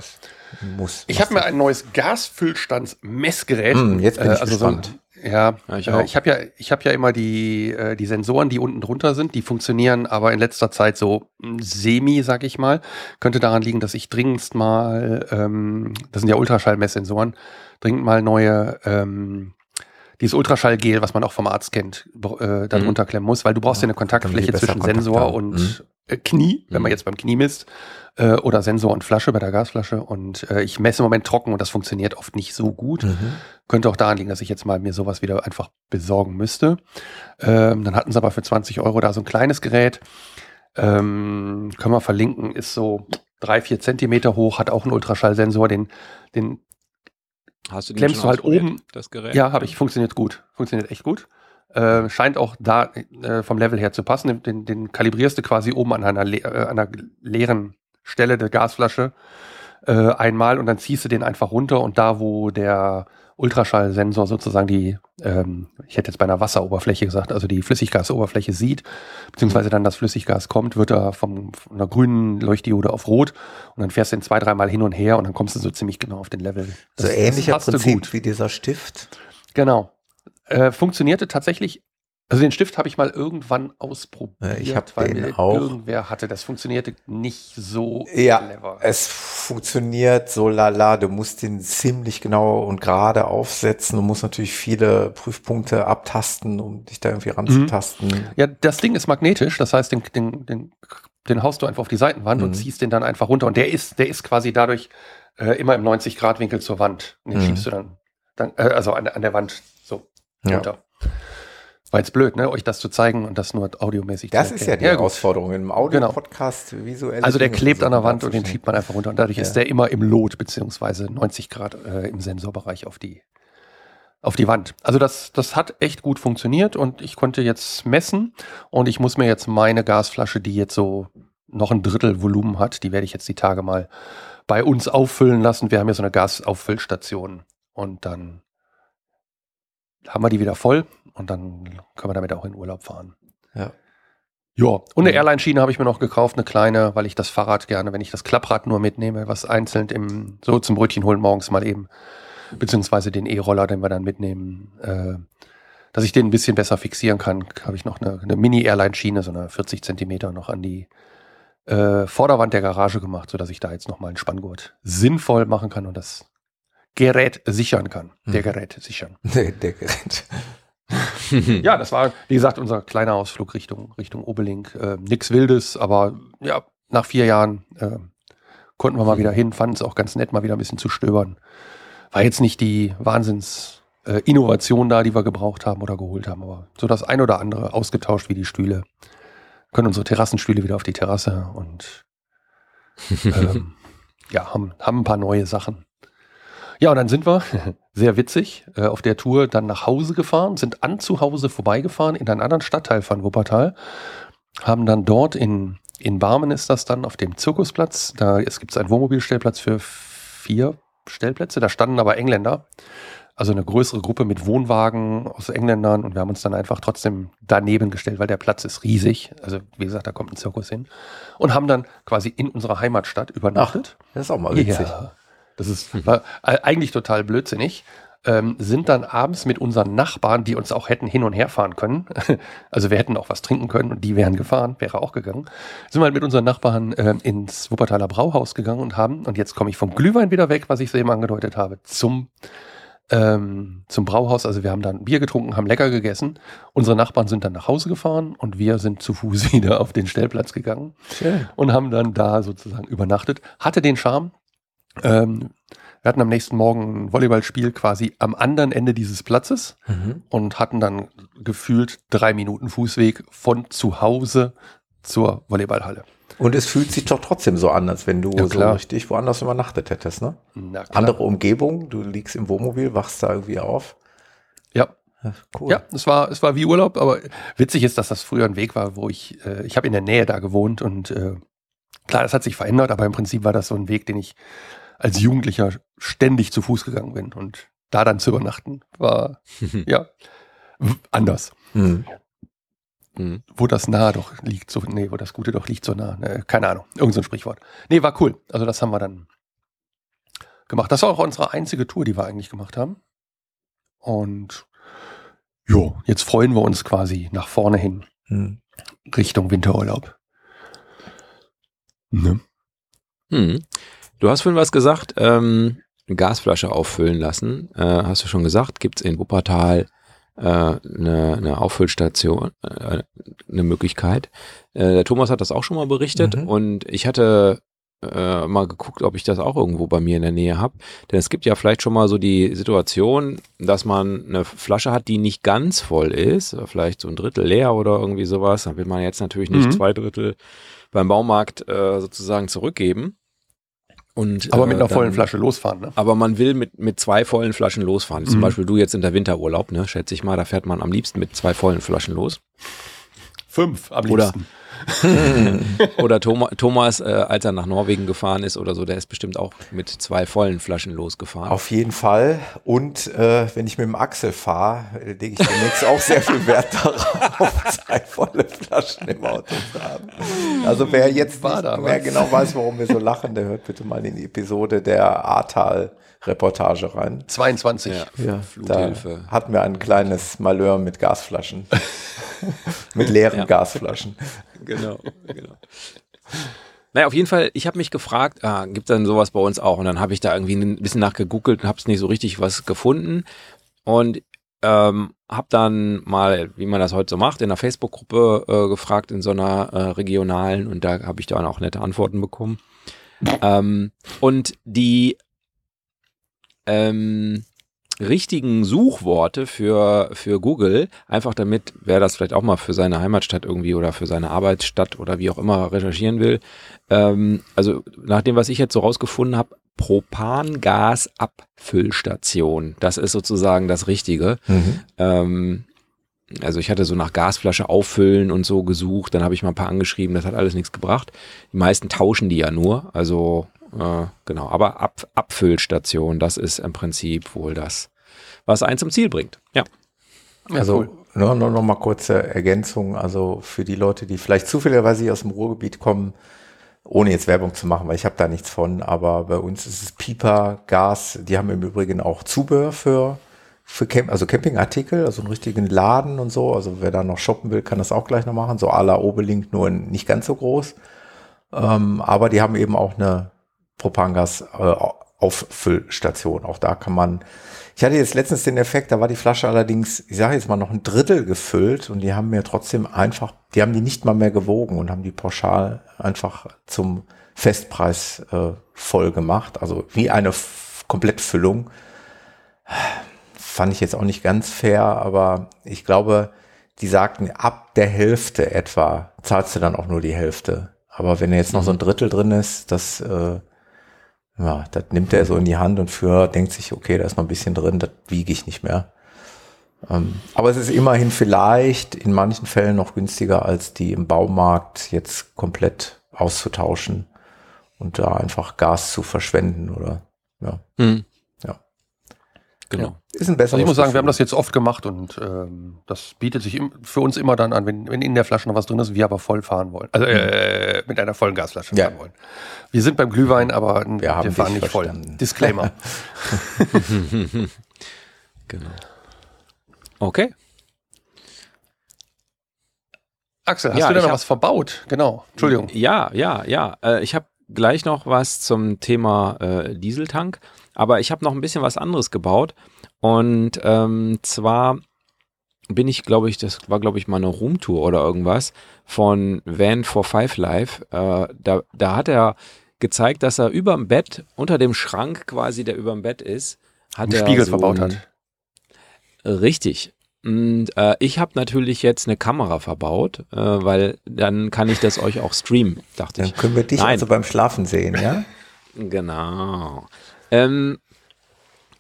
muss. Ich habe mir ein neues Gasfüllstandsmessgerät. Mhm, jetzt bin ich äh, also gespannt. So ja, ja, ich, äh, ich habe ja, ich habe ja immer die äh, die Sensoren, die unten drunter sind, die funktionieren, aber in letzter Zeit so hm, semi, sag ich mal. Könnte daran liegen, dass ich dringendst mal, ähm, das sind ja Ultraschallmesssensoren, dringend mal neue ähm, dieses Ultraschallgel, was man auch vom Arzt kennt, äh, da drunter mhm. klemmen muss, weil du brauchst ja eine Kontaktfläche zwischen Sensor und mhm. äh, Knie, wenn man mhm. jetzt beim Knie misst äh, oder Sensor und Flasche bei der Gasflasche. Und äh, ich messe im Moment trocken und das funktioniert oft nicht so gut. Könnte auch daran liegen, dass ich jetzt mal mir sowas wieder einfach besorgen müsste. Ähm, dann hatten sie aber für 20 Euro da so ein kleines Gerät. Ähm, können wir verlinken, ist so drei, vier Zentimeter hoch, hat auch einen Ultraschallsensor, den, den Hast du den klemmst du halt oben. Das Gerät? Ja, habe ich. Funktioniert gut. Funktioniert echt gut. Äh, scheint auch da äh, vom Level her zu passen. Den, den, den kalibrierst du quasi oben an einer, le äh, einer leeren Stelle der Gasflasche äh, einmal und dann ziehst du den einfach runter und da, wo der Ultraschallsensor sozusagen die, ähm, ich hätte jetzt bei einer Wasseroberfläche gesagt, also die Flüssiggasoberfläche sieht, beziehungsweise dann das Flüssiggas kommt, wird er vom, von einer grünen Leuchtdiode auf rot und dann fährst du den zwei, dreimal hin und her und dann kommst du so ziemlich genau auf den Level. Das, so ähnlicher Prinzip wie dieser Stift. Genau. Äh, funktionierte tatsächlich also den Stift habe ich mal irgendwann ausprobiert, ich hab weil den auch. irgendwer hatte. Das funktionierte nicht so ja, clever. Es funktioniert so lala. Du musst den ziemlich genau und gerade aufsetzen. Du musst natürlich viele Prüfpunkte abtasten, um dich da irgendwie ranzutasten. Mhm. Ja, das Ding ist magnetisch. Das heißt, den, den, den, den haust du einfach auf die Seitenwand mhm. und ziehst den dann einfach runter. Und der ist, der ist quasi dadurch äh, immer im 90-Grad-Winkel zur Wand. Den mhm. schiebst du dann, dann äh, also an, an der Wand so runter. Ja. War jetzt blöd, ne, euch das zu zeigen und das nur audiomäßig Das ist ja die ja, Herausforderung im Audio-Podcast genau. visuell. Also der klebt an der Wand und den schiebt man einfach runter und dadurch ja. ist der immer im Lot beziehungsweise 90 Grad äh, im Sensorbereich auf die auf die Wand. Also das, das hat echt gut funktioniert und ich konnte jetzt messen und ich muss mir jetzt meine Gasflasche, die jetzt so noch ein Drittel Volumen hat, die werde ich jetzt die Tage mal bei uns auffüllen lassen. Wir haben ja so eine Gasauffüllstation und dann haben wir die wieder voll und dann können wir damit auch in Urlaub fahren. Ja. Ja, und eine. Airline-Schiene habe ich mir noch gekauft, eine kleine, weil ich das Fahrrad gerne, wenn ich das Klapprad nur mitnehme, was einzeln im, so zum Brötchen holen morgens mal eben, beziehungsweise den E-Roller, den wir dann mitnehmen, äh, dass ich den ein bisschen besser fixieren kann, habe ich noch eine, eine Mini-Airline-Schiene, so eine 40 Zentimeter noch an die äh, Vorderwand der Garage gemacht, sodass ich da jetzt nochmal einen Spanngurt sinnvoll machen kann und das Gerät sichern kann. Der mhm. Gerät sichern. Der, der Gerät. ja, das war, wie gesagt, unser kleiner Ausflug Richtung, Richtung Obelink. Äh, nix Wildes, aber ja, nach vier Jahren äh, konnten wir mal wieder hin, fanden es auch ganz nett, mal wieder ein bisschen zu stöbern. War jetzt nicht die Wahnsinns äh, da, die wir gebraucht haben oder geholt haben, aber so das ein oder andere ausgetauscht wie die Stühle. Können unsere Terrassenstühle wieder auf die Terrasse und ähm, ja, haben, haben ein paar neue Sachen. Ja, und dann sind wir, sehr witzig, äh, auf der Tour dann nach Hause gefahren, sind an zu Hause vorbeigefahren in einen anderen Stadtteil von Wuppertal, haben dann dort in, in Barmen ist das dann auf dem Zirkusplatz, da es gibt einen Wohnmobilstellplatz für vier Stellplätze, da standen aber Engländer. Also eine größere Gruppe mit Wohnwagen aus Engländern und wir haben uns dann einfach trotzdem daneben gestellt, weil der Platz ist riesig. Also wie gesagt, da kommt ein Zirkus hin. Und haben dann quasi in unserer Heimatstadt übernachtet. Das ist auch mal witzig. Ja, das ist äh, eigentlich total blödsinnig. Ähm, sind dann abends mit unseren Nachbarn, die uns auch hätten hin und her fahren können, also wir hätten auch was trinken können und die wären gefahren, wäre auch gegangen, sind wir halt mit unseren Nachbarn ähm, ins Wuppertaler Brauhaus gegangen und haben, und jetzt komme ich vom Glühwein wieder weg, was ich so eben angedeutet habe, zum ähm, zum Brauhaus. Also wir haben dann Bier getrunken, haben lecker gegessen. Unsere Nachbarn sind dann nach Hause gefahren und wir sind zu Fuß wieder auf den Stellplatz gegangen Schön. und haben dann da sozusagen übernachtet. Hatte den Charme. Ähm, wir hatten am nächsten Morgen ein Volleyballspiel quasi am anderen Ende dieses Platzes Mhm. und hatten dann gefühlt drei Minuten Fußweg von zu Hause zur Volleyballhalle. Und es fühlt sich doch trotzdem so an, als wenn du Ja, so richtig woanders übernachtet hättest, ne? Na klar. Andere Umgebung, du liegst im Wohnmobil, wachst da irgendwie auf. Ja, Ja, Cool. Ja, es war, es war wie Urlaub, aber witzig ist, dass das früher ein Weg war, wo ich, äh, ich habe in der Nähe da gewohnt und äh, klar, das hat sich verändert, aber im Prinzip war das so ein Weg, den ich als Jugendlicher ständig zu Fuß gegangen bin und da dann zu übernachten war, ja, anders. Hm. Mhm. Wo das nah doch liegt, so, nee, wo das Gute doch liegt so nah, ne, keine Ahnung, irgend so ein Sprichwort. Nee, war cool. Also das haben wir dann gemacht. Das war auch unsere einzige Tour, die wir eigentlich gemacht haben. Und jo, jetzt freuen wir uns quasi nach vorne hin Hm. Richtung Winterurlaub. Ne? Hm. Du hast vorhin was gesagt, ähm, Gasflasche auffüllen lassen. Äh, hast du schon gesagt, gibt es in Wuppertal äh, eine, eine Auffüllstation, äh, eine Möglichkeit. Äh, der Thomas hat das auch schon mal berichtet Mhm. und ich hatte äh, mal geguckt, ob ich das auch irgendwo bei mir in der Nähe habe. Denn es gibt ja vielleicht schon mal so die Situation, dass man eine Flasche hat, die nicht ganz voll ist, vielleicht so ein Drittel leer oder irgendwie sowas. Dann will man jetzt natürlich nicht Mhm. zwei Drittel beim Baumarkt äh, sozusagen zurückgeben. Und, Aber mit äh, einer vollen dann- Flasche losfahren, ne? aber man will mit, mit zwei vollen Flaschen losfahren. Zum Mhm. Beispiel du jetzt in der Winterurlaub, ne, schätze ich mal, da fährt man am liebsten mit zwei vollen Flaschen los. Fünf am liebsten. Oder Thomas, Thomas äh, als er nach Norwegen gefahren ist oder so, der ist bestimmt auch mit zwei vollen Flaschen losgefahren. Auf jeden Fall. Und äh, wenn ich mit dem Axel fahre, äh, lege ich demnächst auch sehr viel Wert darauf, zwei volle Flaschen im Auto zu haben. Also wer jetzt War nicht da mehr genau weiß, warum wir so lachen, der hört bitte mal in die Episode der Ahrtal-Reportage rein. 22. ja, Da Fluthilfe. hatten wir ein kleines Malheur mit Gasflaschen. mit leeren Ja. Gasflaschen. Genau, genau. Naja, auf jeden Fall, ich habe mich gefragt, ah, gibt dann sowas bei uns auch? Und dann habe ich da irgendwie ein bisschen nachgegoogelt und habe es nicht so richtig was gefunden. Und ähm, habe dann mal, wie man das heute so macht, in einer Facebook-Gruppe äh, gefragt, in so einer äh, regionalen. Und da habe ich dann auch nette Antworten bekommen. Ähm, und die ähm, richtigen Suchworte für, für Google, einfach damit, wer das vielleicht auch mal für seine Heimatstadt irgendwie oder für seine Arbeitsstadt oder wie auch immer recherchieren will. Ähm, also nach dem, was ich jetzt so rausgefunden habe, Propangasabfüllstation. Das ist sozusagen das Richtige. Mhm. Ähm, also ich hatte so nach Gasflasche auffüllen und so gesucht, dann habe ich mal ein paar angeschrieben, das hat alles nichts gebracht. Die meisten tauschen die ja nur, also äh, genau, aber Ab Abfüllstation, das ist im Prinzip wohl das, was einen zum Ziel bringt. Ja. Ja, Also cool. nur, nur noch mal kurze Ergänzung. Also für die Leute, die vielleicht zufälligerweise aus dem Ruhrgebiet kommen, ohne jetzt Werbung zu machen, weil ich habe da nichts von, aber bei uns ist es Piper, Gas. Die haben im Übrigen auch Zubehör für, für Camp, also Campingartikel, also einen richtigen Laden und so. Also wer da noch shoppen will, kann das auch gleich noch machen. So à la Obelink, nur nicht ganz so groß. Ähm, aber die haben eben auch eine Propangas-Auffüllstation. auch da kann man ich hatte jetzt letztens den Effekt, da war die Flasche allerdings, ich sage jetzt mal noch ein Drittel gefüllt und die haben mir trotzdem einfach, die haben die nicht mal mehr gewogen und haben die pauschal einfach zum Festpreis äh, voll gemacht. Also wie eine F Komplettfüllung. Fand ich jetzt auch nicht ganz fair, aber ich glaube, die sagten, ab der Hälfte etwa zahlst du dann auch nur die Hälfte. Aber wenn jetzt noch so ein Drittel drin ist, das äh, ja, das nimmt er so in die Hand und für denkt sich, okay, da ist noch ein bisschen drin, das wiege ich nicht mehr. Ähm, aber es ist immerhin vielleicht in manchen Fällen noch günstiger, als die im Baumarkt jetzt komplett auszutauschen und da einfach Gas zu verschwenden oder Ja. Hm. Ja. Genau. Ist ein besseres Also ich muss sagen, wir haben das jetzt oft gemacht und ähm, das bietet sich im, für uns immer dann an, wenn, wenn in der Flasche noch was drin ist, wir aber voll fahren wollen. Also äh, mit einer vollen Gasflasche Ja. fahren wollen. Wir sind beim Glühwein, aber wir, Wir fahren nicht voll. verstanden. Disclaimer. Genau. Okay. Axel, hast Ja, du da noch hab- was verbaut? Genau. Entschuldigung. Ja, ja, ja. Äh, ich habe gleich noch was zum Thema äh, Dieseltank, aber ich habe noch ein bisschen was anderes gebaut. Und ähm, zwar bin ich, glaube ich, das war, glaube ich, mal eine Roomtour oder irgendwas von Van for Five Live. Äh, da, da hat er gezeigt, dass er über dem Bett, unter dem Schrank quasi, der über dem Bett ist, hat Einen er Spiegel so verbaut hat. Richtig. Und äh, ich habe natürlich jetzt eine Kamera verbaut, äh, weil dann kann ich das euch auch streamen, dachte Dann ich. können wir dich Nein. also beim Schlafen sehen, ja? Genau. Ähm,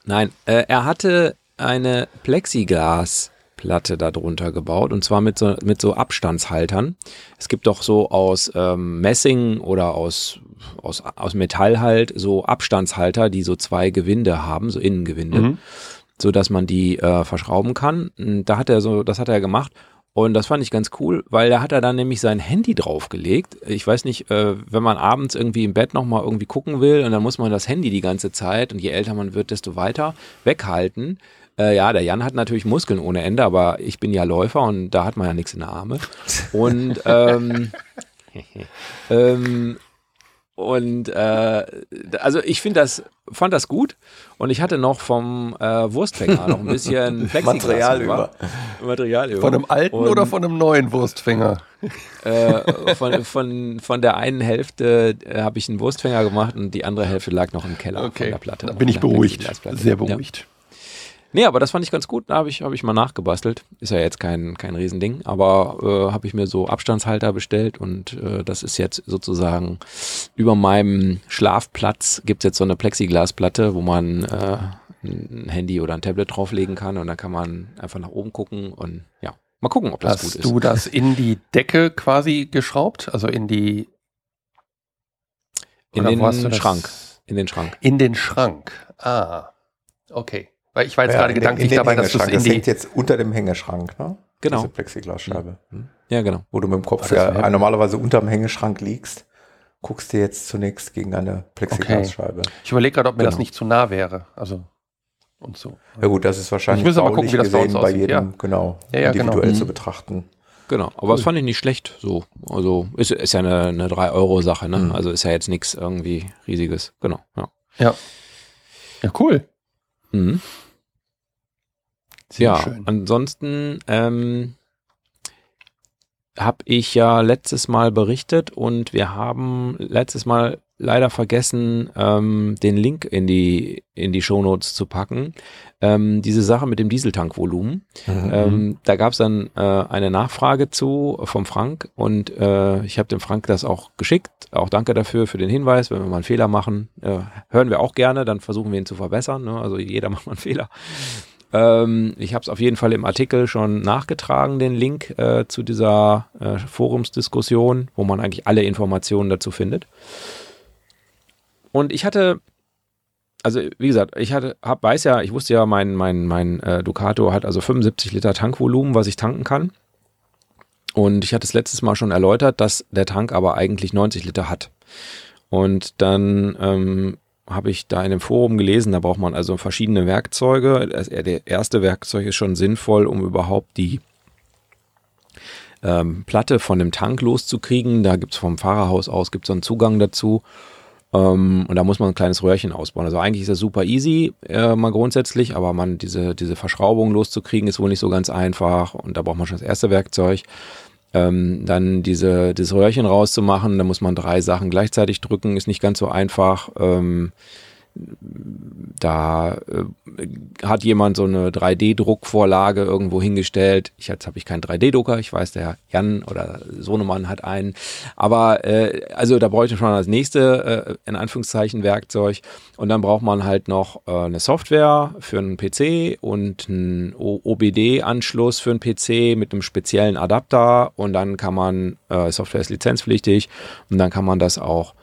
nein, äh, er hatte eine Plexiglasplatte darunter gebaut und zwar mit so, mit so Abstandshaltern. Es gibt doch so aus ähm, Messing oder aus, aus, aus Metall halt so Abstandshalter, die so zwei Gewinde haben, so Innengewinde Mhm. so dass man die äh, verschrauben kann. Und Da hat er so, das hat er gemacht. Und das fand ich ganz cool, weil da hat er dann nämlich sein Handy draufgelegt. Ich weiß nicht, äh, wenn man abends irgendwie im Bett nochmal irgendwie gucken will und dann muss man das Handy die ganze Zeit und je älter man wird, desto weiter weghalten. Äh, ja, der Jan hat natürlich Muskeln ohne Ende, aber ich bin ja Läufer und da hat man ja nichts in der Arme. Und ähm, ähm, und äh, also ich finde das, fand das gut. Und ich hatte noch vom äh, Wurstfänger noch ein bisschen Plexiglas Material über. Material über. Von einem alten Und, oder von einem neuen Wurstfänger? äh, von, von, von der einen Hälfte äh, habe ich einen Wurstfänger gemacht und die andere Hälfte lag noch im Keller von der Platte. Dann bin ich beruhigt. Sehr Ja. Nee, aber das fand ich ganz gut. Da habe ich, hab ich mal nachgebastelt. Ist ja jetzt kein, kein Riesending, aber äh, habe ich mir so Abstandshalter bestellt und äh, das ist jetzt sozusagen über meinem Schlafplatz gibt es jetzt so eine Plexiglasplatte, wo man äh, ein Handy oder ein Tablet drauflegen kann und dann kann man einfach nach oben gucken und ja, mal gucken, ob das gut Hast ist. du das in die Decke quasi geschraubt? Also in die In den hast das? Schrank. In den Schrank. In den Schrank. Ah. Okay. Weil ich war jetzt Ja, gerade gedanklich den dabei, dass du es in Das die. hängt jetzt unter dem Hängeschrank, ne? Genau. Diese Plexiglasscheibe. Hm? Ja, genau. Wo du mit dem Kopf das ja normalerweise unter dem Hängeschrank liegst, guckst du jetzt zunächst gegen eine Plexiglasscheibe. Ich überlege gerade, ob mir das Genau. nicht zu nah wäre. Also und so. Ja gut, das ist wahrscheinlich Ich muss aber gucken, wie das bei uns gesehen bei aussieht, jedem, ja. genau, Ja, ja, genau. individuell Mhm. zu betrachten. Genau, aber das fand ich nicht schlecht so. Also ist, ist ja eine, eine 3-Euro-Sache, ne? Mhm. Also ist ja jetzt nichts irgendwie riesiges. Genau, ja. Ja. Ja, cool. Mhm. Sehr ja, schön. ansonsten ähm, habe ich ja letztes Mal berichtet und wir haben letztes Mal leider vergessen, ähm, den Link in die, in die Shownotes zu packen. Ähm, diese Sache mit dem Dieseltankvolumen. Mhm. Ähm, da gab es dann äh, eine Nachfrage zu vom Frank und äh, ich habe dem Frank das auch geschickt. Auch danke dafür für den Hinweis. Wenn wir mal einen Fehler machen, äh, hören wir auch gerne, dann versuchen wir ihn zu verbessern. Ne? Also jeder macht mal einen Fehler. Ähm, ich habe es auf jeden Fall im Artikel schon nachgetragen, den Link äh, zu dieser äh, Forumsdiskussion, wo man eigentlich alle Informationen dazu findet. Und ich hatte also wie gesagt, ich hatte, hab, weiß ja, ich wusste ja, mein, mein, mein äh, Ducato hat also 75 Liter Tankvolumen, was ich tanken kann. Und ich hatte es letztes Mal schon erläutert, dass der Tank aber eigentlich 90 Liter hat. Und dann ähm, habe ich da in dem Forum gelesen, da braucht man also verschiedene Werkzeuge. Das, der erste Werkzeug ist schon sinnvoll, um überhaupt die ähm, Platte von dem Tank loszukriegen. Da gibt es vom Fahrerhaus aus gibt's einen Zugang dazu. Ähm, und da muss man ein kleines Röhrchen ausbauen. Also eigentlich ist das super easy, äh, mal grundsätzlich, aber man diese, diese Verschraubung loszukriegen, ist wohl nicht so ganz einfach. Und da braucht man schon das erste Werkzeug. Ähm, dann diese, dieses Röhrchen rauszumachen, da muss man drei Sachen gleichzeitig drücken, ist nicht ganz so einfach. Ähm, da äh, hat jemand so eine 3D-Druckvorlage irgendwo hingestellt. Ich, jetzt habe ich keinen 3D-Drucker, ich weiß, der Jan oder Sohnemann hat einen. Aber äh, also da bräuchte man das nächste, äh, in Anführungszeichen, Werkzeug. Und dann braucht man halt noch äh, eine Software für einen PC und einen OBD-Anschluss für einen PC mit einem speziellen Adapter. Und dann kann man, äh, Software ist lizenzpflichtig, und dann kann man das auch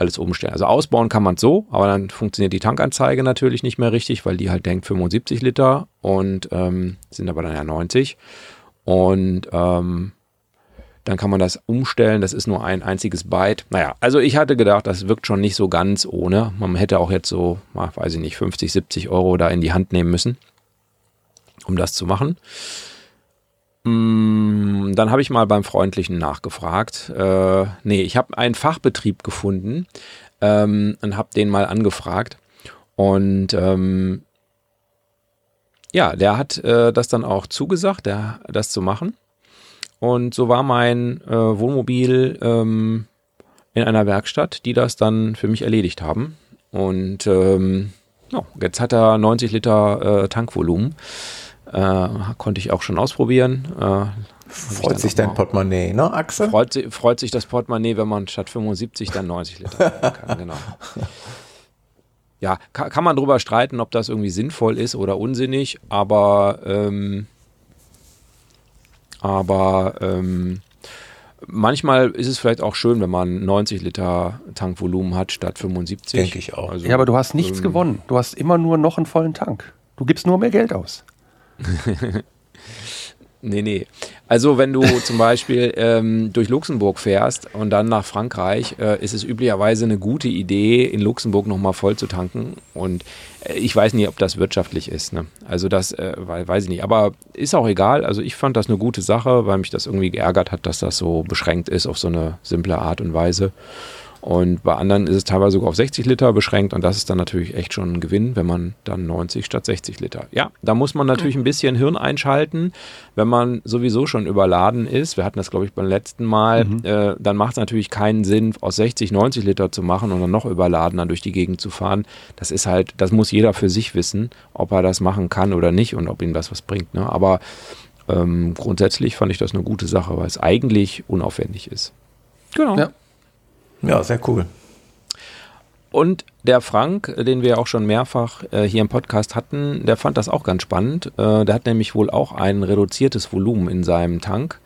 alles umstellen. Also ausbauen kann man so, aber dann funktioniert die Tankanzeige natürlich nicht mehr richtig, weil die halt denkt 75 Liter und ähm, sind aber dann ja 90. Und ähm, dann kann man das umstellen. Das ist nur ein einziges Byte. Naja, also ich hatte gedacht, das wirkt schon nicht so ganz ohne. Man hätte auch jetzt so, weiß ich nicht, 50, 70 Euro da in die Hand nehmen müssen, um das zu machen. Mm, dann habe ich mal beim Freundlichen nachgefragt. Äh, nee, ich habe einen Fachbetrieb gefunden ähm, und habe den mal angefragt. Und ähm, ja, der hat äh, das dann auch zugesagt, der, das zu machen. Und so war mein äh, Wohnmobil ähm, in einer Werkstatt, die das dann für mich erledigt haben. Und ähm, ja, jetzt hat er 90 Liter äh, Tankvolumen. Äh, konnte ich auch schon ausprobieren. Äh, freut sich dein Portemonnaie, ne, Axel? Freut, freut, sich das Portemonnaie, wenn man statt 75 dann 90 Liter kann, genau. Ja, kann, kann, man drüber streiten, ob das irgendwie sinnvoll ist oder unsinnig, aber ähm, aber ähm, manchmal ist es vielleicht auch schön, wenn man 90 Liter Tankvolumen hat statt 75. Denke ich auch. Also, ja, aber du hast nichts ähm, gewonnen. Du hast immer nur noch einen vollen Tank. Du gibst nur mehr Geld aus. Nee, nee. Also wenn du zum Beispiel ähm, durch Luxemburg fährst und dann nach Frankreich, äh, ist es üblicherweise eine gute Idee, in Luxemburg nochmal voll zu tanken. Und äh, ich weiß nicht, ob das wirtschaftlich ist. Ne? Also das äh, weiß ich nicht. Aber ist auch egal. Also ich fand das eine gute Sache, weil mich das irgendwie geärgert hat, dass das so beschränkt ist auf so eine simple Art und Weise. Und bei anderen ist es teilweise sogar auf 60 Liter beschränkt und das ist dann natürlich echt schon ein Gewinn, wenn man dann 90 statt 60 Liter. Ja, da muss man natürlich ein bisschen Hirn einschalten, wenn man sowieso schon überladen ist. Wir hatten das, glaube ich, beim letzten Mal. Mhm. Äh, dann macht es natürlich keinen Sinn, aus 60 90 Liter zu machen und dann noch überladen dann durch die Gegend zu fahren. Das ist halt, das muss jeder für sich wissen, ob er das machen kann oder nicht und ob ihm das was bringt. Ne? Aber ähm, grundsätzlich fand ich das eine gute Sache, weil es eigentlich unaufwendig ist. Genau. Ja. Ja, sehr cool. Und der Frank, den wir auch schon mehrfach äh, hier im Podcast hatten, der fand das auch ganz spannend. Äh, der hat nämlich wohl auch ein reduziertes Volumen in seinem Tank.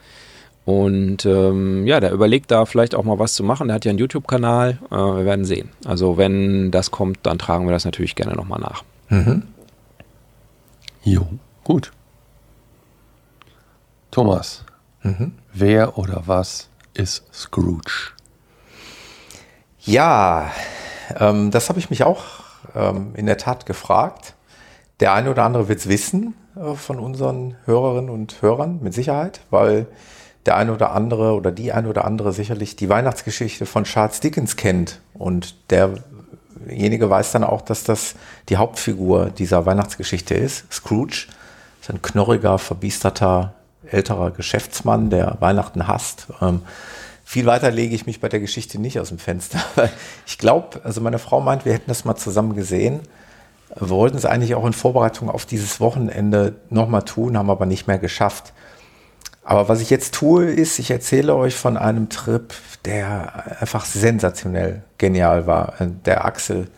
Und ähm, ja, der überlegt da vielleicht auch mal was zu machen. Der hat ja einen YouTube-Kanal. Äh, wir werden sehen. Also wenn das kommt, dann tragen wir das natürlich gerne nochmal nach. Mhm. Jo, gut. Thomas, mhm. wer oder was ist Scrooge? Ja, ähm, das habe ich mich auch ähm, in der Tat gefragt. Der eine oder andere wird es wissen äh, von unseren Hörerinnen und Hörern, mit Sicherheit, weil der eine oder andere oder die eine oder andere sicherlich die Weihnachtsgeschichte von Charles Dickens kennt. Und derjenige weiß dann auch, dass das die Hauptfigur dieser Weihnachtsgeschichte ist. Scrooge ist ein knorriger, verbiesterter, älterer Geschäftsmann, der Weihnachten hasst. Ähm, viel weiter lege ich mich bei der Geschichte nicht aus dem Fenster. Ich glaube, also meine Frau meint, wir hätten das mal zusammen gesehen. Wir wollten es eigentlich auch in Vorbereitung auf dieses Wochenende nochmal tun, haben aber nicht mehr geschafft. Aber was ich jetzt tue, ist, ich erzähle euch von einem Trip, der einfach sensationell genial war. Der Axel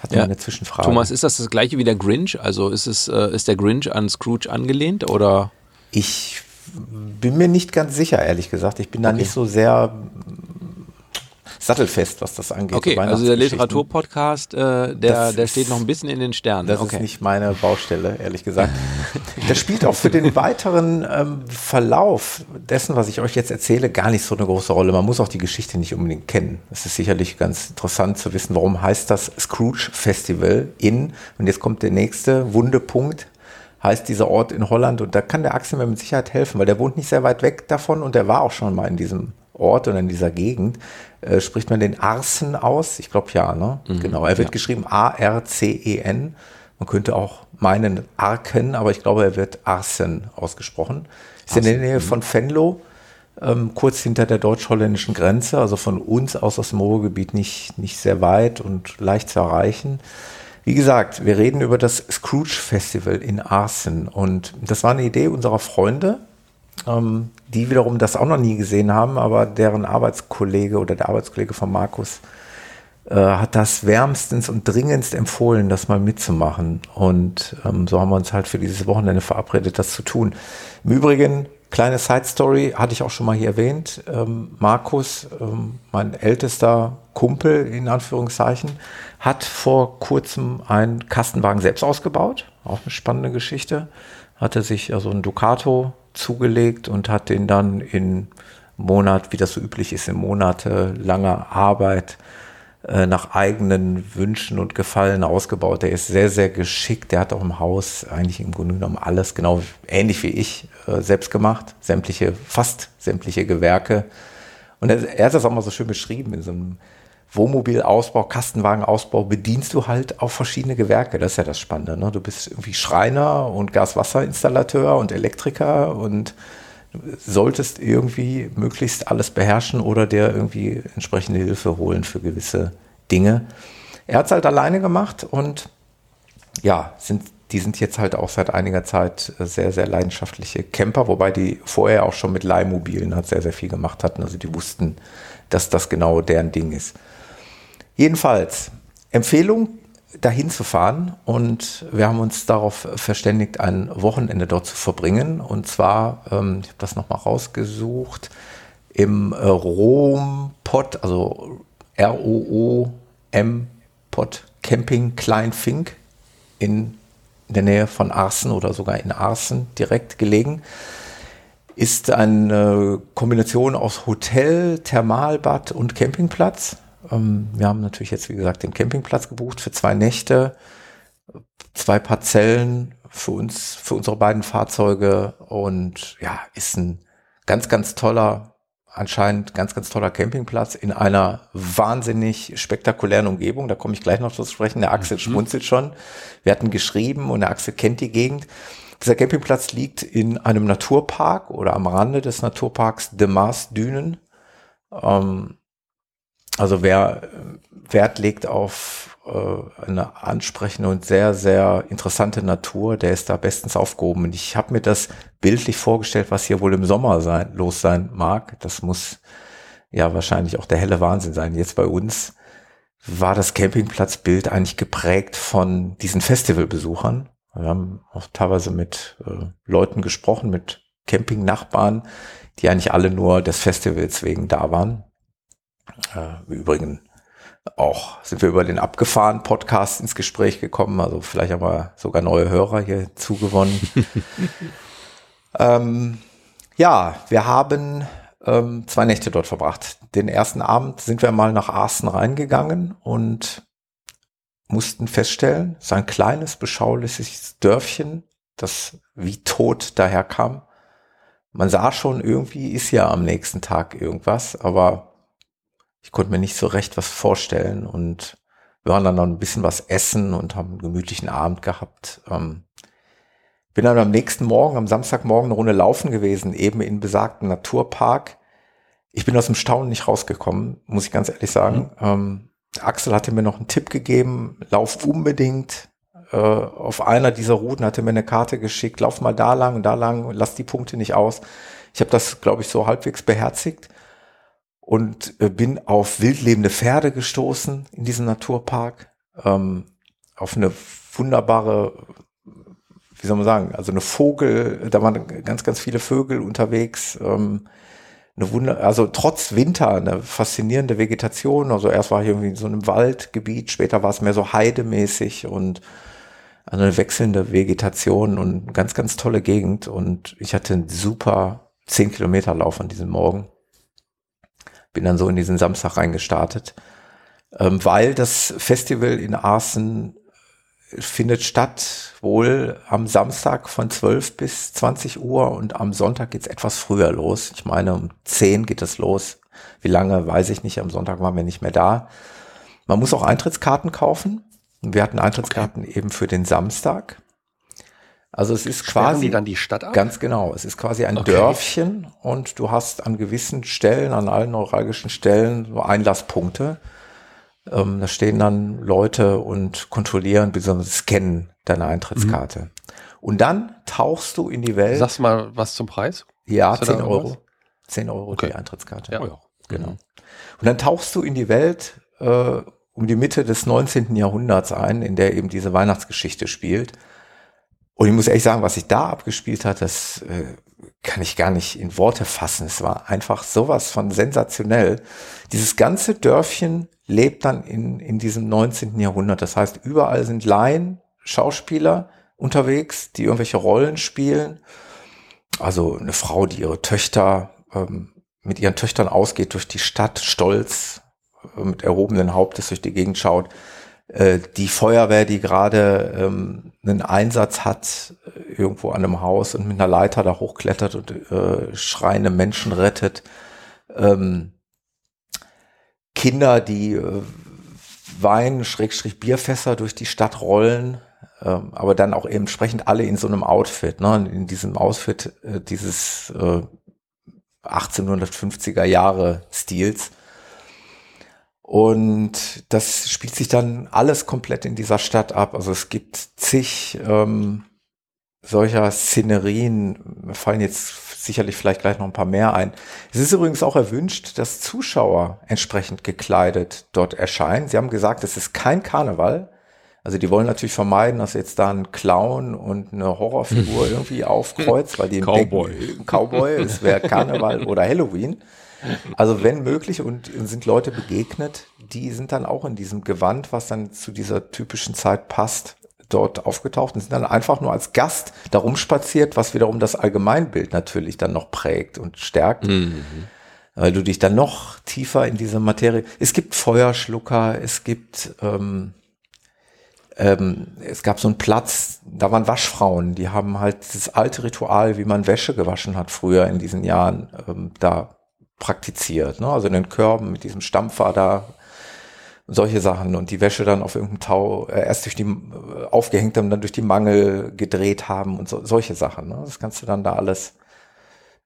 hat ja. eine Zwischenfrage. Thomas, ist das das gleiche wie der Grinch? Also ist es äh, ist der Grinch an Scrooge angelehnt oder? Ich bin mir nicht ganz sicher, ehrlich gesagt. Ich bin da nicht so sehr sattelfest, was das angeht. Okay, also der Literaturpodcast, äh, der, der steht noch ein bisschen in den Sternen. Das okay. ist nicht meine Baustelle, ehrlich gesagt. das spielt auch für den weiteren ähm, Verlauf dessen, was ich euch jetzt erzähle, gar nicht so eine große Rolle. Man muss auch die Geschichte nicht unbedingt kennen. Es ist sicherlich ganz interessant zu wissen, warum heißt das Scrooge Festival in, und jetzt kommt der nächste Wundepunkt, heißt dieser Ort in Holland. Und da kann der Axel mir mit Sicherheit helfen, weil der wohnt nicht sehr weit weg davon und der war auch schon mal in diesem Ort und in dieser Gegend. Äh, spricht man den Arsen aus? Ich glaube ja, ne? Mhm, genau. Er wird ja. geschrieben A-R-C-E-N. Man könnte auch meinen Arken, aber ich glaube, er wird Arsen ausgesprochen. Ist Arsen, in der Nähe von mhm. Venlo, ähm, kurz hinter der deutsch-holländischen Grenze, also von uns aus aus dem Ruhrgebiet nicht, nicht sehr weit und leicht zu erreichen. Wie gesagt, wir reden über das Scrooge Festival in Arsen und das war eine Idee unserer Freunde, ähm, die wiederum das auch noch nie gesehen haben, aber deren Arbeitskollege oder der Arbeitskollege von Markus äh, hat das wärmstens und dringendst empfohlen, das mal mitzumachen. Und ähm, so haben wir uns halt für dieses Wochenende verabredet, das zu tun. Im Übrigen Kleine Side Story hatte ich auch schon mal hier erwähnt. Ähm, Markus, ähm, mein ältester Kumpel in Anführungszeichen, hat vor kurzem einen Kastenwagen selbst ausgebaut. Auch eine spannende Geschichte. Hatte sich also einen Ducato zugelegt und hat den dann in Monat, wie das so üblich ist, in monatelanger Arbeit äh, nach eigenen Wünschen und Gefallen ausgebaut. Der ist sehr, sehr geschickt. Der hat auch im Haus eigentlich im Grunde genommen alles, genau ähnlich wie ich, äh, selbst gemacht. Sämtliche, fast sämtliche Gewerke. Und er, er hat das auch mal so schön beschrieben in so einem Wohnmobilausbau, Kastenwagenausbau bedienst du halt auch verschiedene Gewerke. Das ist ja das Spannende. Ne? Du bist irgendwie Schreiner und Gaswasserinstallateur und Elektriker und solltest irgendwie möglichst alles beherrschen oder dir irgendwie entsprechende Hilfe holen für gewisse Dinge. Er hat es halt alleine gemacht und ja, sind, die sind jetzt halt auch seit einiger Zeit sehr, sehr leidenschaftliche Camper, wobei die vorher auch schon mit Leihmobilen hat sehr, sehr viel gemacht hatten. Also die wussten, dass das genau deren Ding ist. Jedenfalls, Empfehlung, dahin zu fahren und wir haben uns darauf verständigt, ein Wochenende dort zu verbringen. Und zwar, ähm, ich habe das nochmal rausgesucht, im äh, Rom-Pod, also R-O-O-M-Pod Camping Kleinfink in der Nähe von Arsen oder sogar in Arsen direkt gelegen. Ist eine Kombination aus Hotel, Thermalbad und Campingplatz. Ähm, wir haben natürlich jetzt, wie gesagt, den Campingplatz gebucht für zwei Nächte, zwei Parzellen für uns, für unsere beiden Fahrzeuge und ja, ist ein ganz, ganz toller, anscheinend ganz, ganz toller Campingplatz in einer wahnsinnig spektakulären Umgebung. Da komme ich gleich noch zu sprechen. Der Axel mhm. schmunzelt schon. Wir hatten geschrieben und der Axel kennt die Gegend. Dieser Campingplatz liegt in einem Naturpark oder am Rande des Naturparks de Mars Dünen. Ähm, also wer Wert legt auf äh, eine ansprechende und sehr, sehr interessante Natur, der ist da bestens aufgehoben. Und ich habe mir das bildlich vorgestellt, was hier wohl im Sommer sein, los sein mag. Das muss ja wahrscheinlich auch der helle Wahnsinn sein. Jetzt bei uns war das Campingplatzbild eigentlich geprägt von diesen Festivalbesuchern. Wir haben auch teilweise mit äh, Leuten gesprochen, mit Campingnachbarn, die eigentlich alle nur des Festivals wegen da waren. Äh, Übrigens auch sind wir über den abgefahren Podcast ins Gespräch gekommen, also vielleicht haben wir sogar neue Hörer hier zugewonnen. ähm, ja, wir haben ähm, zwei Nächte dort verbracht. Den ersten Abend sind wir mal nach Arsen reingegangen und mussten feststellen, es ist ein kleines, beschauliches Dörfchen, das wie tot daherkam. Man sah schon, irgendwie ist ja am nächsten Tag irgendwas, aber ich konnte mir nicht so recht was vorstellen und wir waren dann noch ein bisschen was essen und haben einen gemütlichen Abend gehabt. Ähm, bin dann am nächsten Morgen, am Samstagmorgen eine Runde laufen gewesen, eben in besagten Naturpark. Ich bin aus dem Staunen nicht rausgekommen, muss ich ganz ehrlich sagen. Mhm. Ähm, Axel hatte mir noch einen Tipp gegeben, lauf unbedingt äh, auf einer dieser Routen, hatte mir eine Karte geschickt, lauf mal da lang und da lang, lass die Punkte nicht aus. Ich habe das, glaube ich, so halbwegs beherzigt und äh, bin auf wildlebende Pferde gestoßen in diesem Naturpark, ähm, auf eine wunderbare, wie soll man sagen, also eine Vogel, da waren ganz, ganz viele Vögel unterwegs, ähm, eine Wunder, also trotz Winter eine faszinierende Vegetation. Also erst war ich irgendwie in so einem Waldgebiet, später war es mehr so heidemäßig und eine wechselnde Vegetation und ganz, ganz tolle Gegend. Und ich hatte einen super 10 Kilometer Lauf an diesem Morgen bin dann so in diesen Samstag reingestartet, ähm, weil das Festival in Arsen findet statt wohl am Samstag von 12 bis 20 Uhr und am Sonntag geht's etwas früher los. Ich meine, um 10 geht es los. Wie lange, weiß ich nicht. Am Sonntag waren wir nicht mehr da. Man muss auch Eintrittskarten kaufen. Wir hatten Eintrittskarten okay. eben für den Samstag. Also es ist Sperren quasi dann die Stadt ab? Ganz genau. Es ist quasi ein okay. Dörfchen und du hast an gewissen Stellen, an allen neuralgischen Stellen so Einlasspunkte. Ähm, da stehen dann Leute und kontrollieren bzw. scannen deine Eintrittskarte. Mhm. Und dann tauchst du in die Welt. Sagst du mal was zum Preis? Ja, 10 Euro. 10 Euro okay. die Eintrittskarte. Ja. Oh ja. Genau. Mhm. Und dann tauchst du in die Welt äh, um die Mitte des 19. Jahrhunderts ein, in der eben diese Weihnachtsgeschichte spielt. Und ich muss ehrlich sagen, was sich da abgespielt hat, das äh, kann ich gar nicht in Worte fassen. Es war einfach sowas von sensationell. Dieses ganze Dörfchen lebt dann in, in diesem 19. Jahrhundert. Das heißt, überall sind Laien, Schauspieler unterwegs, die irgendwelche Rollen spielen. Also eine Frau, die ihre Töchter ähm, mit ihren Töchtern ausgeht durch die Stadt, stolz, äh, mit erhobenen Hauptes durch die Gegend schaut. Äh, die Feuerwehr, die gerade ähm, einen Einsatz hat, äh, irgendwo an einem Haus und mit einer Leiter da hochklettert und äh, schreiende Menschen rettet. Ähm, Kinder, die äh, Wein, Schrägstrich Bierfässer durch die Stadt rollen, ähm, aber dann auch entsprechend alle in so einem Outfit, ne? in diesem Outfit äh, dieses äh, 1850er Jahre Stils. Und das spielt sich dann alles komplett in dieser Stadt ab. Also es gibt zig ähm, solcher Szenerien. Mir fallen jetzt sicherlich vielleicht gleich noch ein paar mehr ein. Es ist übrigens auch erwünscht, dass Zuschauer entsprechend gekleidet dort erscheinen. Sie haben gesagt, es ist kein Karneval. Also die wollen natürlich vermeiden, dass jetzt da ein Clown und eine Horrorfigur irgendwie aufkreuzt, weil die Cowboy. Denken, Cowboy, es wäre Karneval oder Halloween. Also wenn möglich und sind Leute begegnet, die sind dann auch in diesem Gewand, was dann zu dieser typischen Zeit passt, dort aufgetaucht und sind dann einfach nur als Gast darum spaziert, was wiederum das Allgemeinbild natürlich dann noch prägt und stärkt. Mhm. Weil du dich dann noch tiefer in diese Materie. Es gibt Feuerschlucker, es gibt ähm, ähm, es gab so einen Platz, da waren Waschfrauen, die haben halt das alte Ritual, wie man Wäsche gewaschen hat früher in diesen Jahren, ähm, da praktiziert. Ne? Also in den Körben mit diesem Stampfer da solche Sachen und die Wäsche dann auf irgendeinem Tau äh, erst durch die äh, aufgehängt haben, dann durch die Mangel gedreht haben und so, solche Sachen. Ne? Das kannst du dann da alles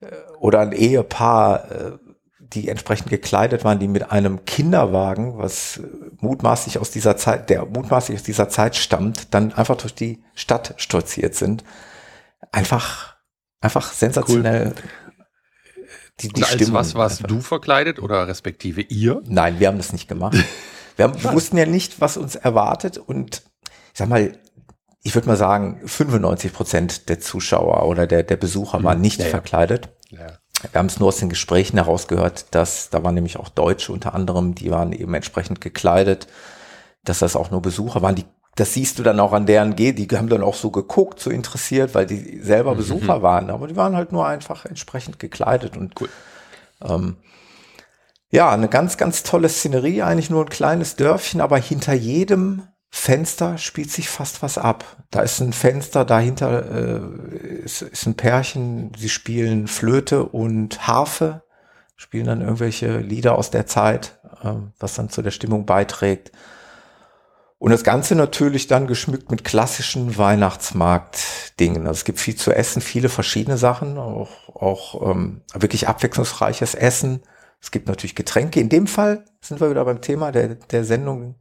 äh, oder ein Ehepaar, äh, die entsprechend gekleidet waren, die mit einem Kinderwagen, was mutmaßlich aus dieser Zeit, der mutmaßlich aus dieser Zeit stammt, dann einfach durch die Stadt stolziert sind. Einfach, einfach sensationell. Die, die als Stimmung was warst einfach. du verkleidet oder respektive ihr? Nein, wir haben das nicht gemacht. Wir, haben, wussten ja nicht, was uns erwartet und ich sag mal, ich würde mal sagen, 95 Prozent der Zuschauer oder der, der Besucher waren mhm. nicht ja, verkleidet. Ja. Wir haben es nur aus den Gesprächen herausgehört, dass da waren nämlich auch Deutsche unter anderem, die waren eben entsprechend gekleidet, dass das auch nur Besucher waren. Die, das siehst du dann auch an deren G, die haben dann auch so geguckt, so interessiert, weil die selber mhm. Besucher waren, aber die waren halt nur einfach entsprechend gekleidet und cool. ähm, ja, eine ganz, ganz tolle Szenerie, eigentlich nur ein kleines Dörfchen, aber hinter jedem Fenster spielt sich fast was ab. Da ist ein Fenster, dahinter äh, ist, ist ein Pärchen, sie spielen Flöte und Harfe, spielen dann irgendwelche Lieder aus der Zeit, äh, was dann zu der Stimmung beiträgt. Und das Ganze natürlich dann geschmückt mit klassischen Weihnachtsmarkt-Dingen. Also es gibt viel zu essen, viele verschiedene Sachen, auch, auch ähm, wirklich abwechslungsreiches Essen. Es gibt natürlich Getränke. In dem Fall sind wir wieder beim Thema der, der Sendung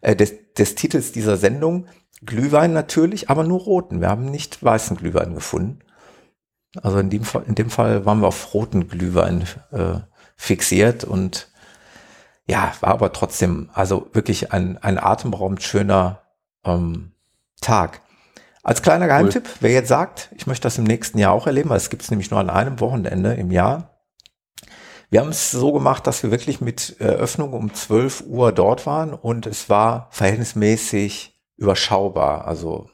äh, des, des Titels dieser Sendung. Glühwein natürlich, aber nur roten. Wir haben nicht weißen Glühwein gefunden. Also in dem Fall, in dem Fall waren wir auf roten Glühwein äh, fixiert und ja, war aber trotzdem, also wirklich ein, ein atemberaubend schöner ähm, Tag. Als kleiner Geheimtipp, cool. wer jetzt sagt, ich möchte das im nächsten Jahr auch erleben, weil es gibt es nämlich nur an einem Wochenende im Jahr, wir haben es so gemacht, dass wir wirklich mit Eröffnung um 12 Uhr dort waren und es war verhältnismäßig überschaubar. Also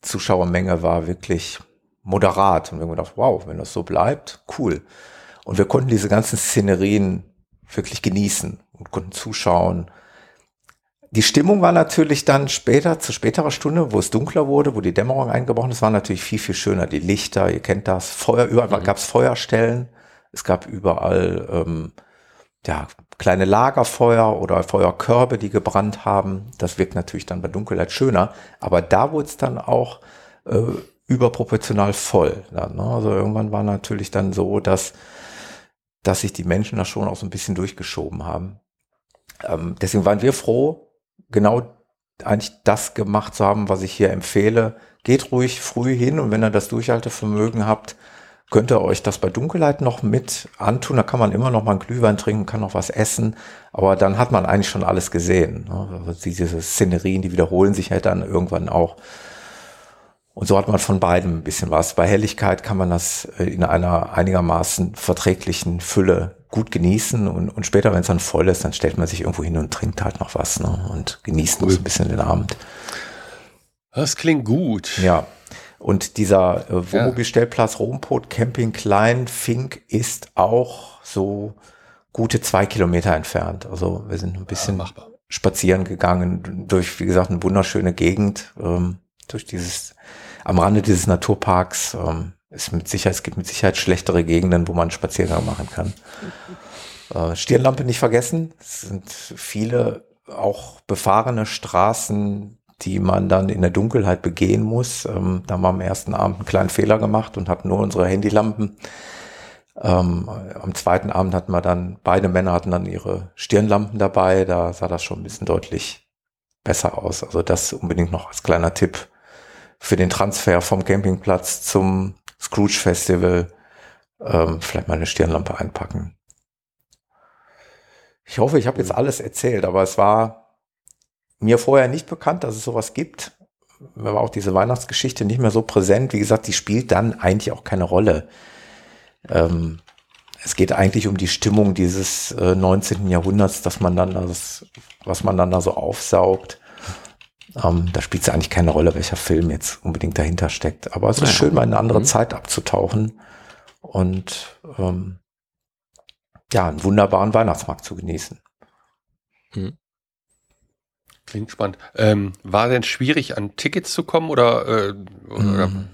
Zuschauermenge war wirklich moderat und wir haben gedacht, wow, wenn das so bleibt, cool. Und wir konnten diese ganzen Szenerien wirklich genießen und konnten zuschauen. Die Stimmung war natürlich dann später, zu späterer Stunde, wo es dunkler wurde, wo die Dämmerung eingebrochen ist, war natürlich viel, viel schöner. Die Lichter, ihr kennt das, Feuer, überall mhm. gab es Feuerstellen. Es gab überall ähm, ja, kleine Lagerfeuer oder Feuerkörbe, die gebrannt haben. Das wirkt natürlich dann bei Dunkelheit schöner. Aber da wurde es dann auch äh, überproportional voll. Dann, ne? Also irgendwann war natürlich dann so, dass, dass sich die Menschen da schon auch so ein bisschen durchgeschoben haben. Ähm, deswegen waren wir froh, genau eigentlich das gemacht zu haben, was ich hier empfehle. Geht ruhig früh hin und wenn ihr das Durchhaltevermögen habt, könnt ihr euch das bei Dunkelheit noch mit antun. Da kann man immer noch mal einen Glühwein trinken, kann noch was essen. Aber dann hat man eigentlich schon alles gesehen. Ne? Also diese Szenerien, die wiederholen sich halt dann irgendwann auch. Und so hat man von beidem ein bisschen was. Bei Helligkeit kann man das äh, in einer einigermaßen verträglichen Fülle gut genießen und, und später, wenn es dann voll ist, dann stellt man sich irgendwo hin und trinkt halt noch was ne? und genießt noch so ein bisschen den Abend. Das klingt gut. Ja. Und dieser äh, Wohnmobilstellplatz Rompot Camping Klein Fink ist auch so gute zwei Kilometer entfernt. Also wir sind ein bisschen ja, spazieren gegangen durch, wie gesagt, eine wunderschöne Gegend, ähm, durch dieses am Rande dieses Naturparks ähm, ist mit Sicherheit, es gibt mit Sicherheit schlechtere Gegenden, wo man Spaziergang machen kann. Äh, Stirnlampe nicht vergessen. Es sind viele auch befahrene Straßen, die man dann in der Dunkelheit begehen muss. Ähm, da haben wir am ersten Abend einen kleinen Fehler gemacht und hatten nur unsere Handylampen. Ähm, am zweiten Abend hatten wir dann, beide Männer hatten dann ihre Stirnlampen dabei. Da sah das schon ein bisschen deutlich besser aus. Also das unbedingt noch als kleiner Tipp für den Transfer vom Campingplatz zum Scrooge Festival ähm, vielleicht mal eine Stirnlampe einpacken. Ich hoffe, ich habe jetzt alles erzählt, aber es war mir vorher nicht bekannt, dass es sowas gibt. Mir war auch diese Weihnachtsgeschichte nicht mehr so präsent. Wie gesagt, die spielt dann eigentlich auch keine Rolle. Ähm, es geht eigentlich um die Stimmung dieses äh, 19. Jahrhunderts, dass man dann das, was man dann da so aufsaugt. Ähm, da spielt es eigentlich keine Rolle, welcher Film jetzt unbedingt dahinter steckt. Aber es ist ja. schön, mal in eine andere mhm. Zeit abzutauchen und ähm, ja, einen wunderbaren Weihnachtsmarkt zu genießen. Mhm. Klingt spannend. Ähm, war denn schwierig, an Tickets zu kommen oder, äh, oder mhm.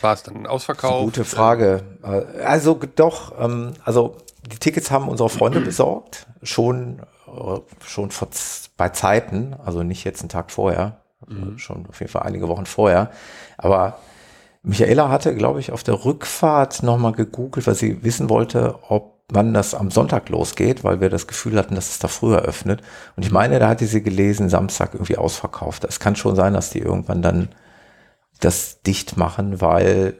war es dann ausverkauft? Gute Frage. Äh, also doch, ähm, also die Tickets haben unsere Freunde besorgt, schon, äh, schon vor bei Zeiten, also nicht jetzt einen Tag vorher, mhm. schon auf jeden Fall einige Wochen vorher. Aber Michaela hatte, glaube ich, auf der Rückfahrt nochmal gegoogelt, weil sie wissen wollte, ob wann das am Sonntag losgeht, weil wir das Gefühl hatten, dass es da früher öffnet. Und ich meine, da hatte sie gelesen, Samstag irgendwie ausverkauft. Es kann schon sein, dass die irgendwann dann das dicht machen, weil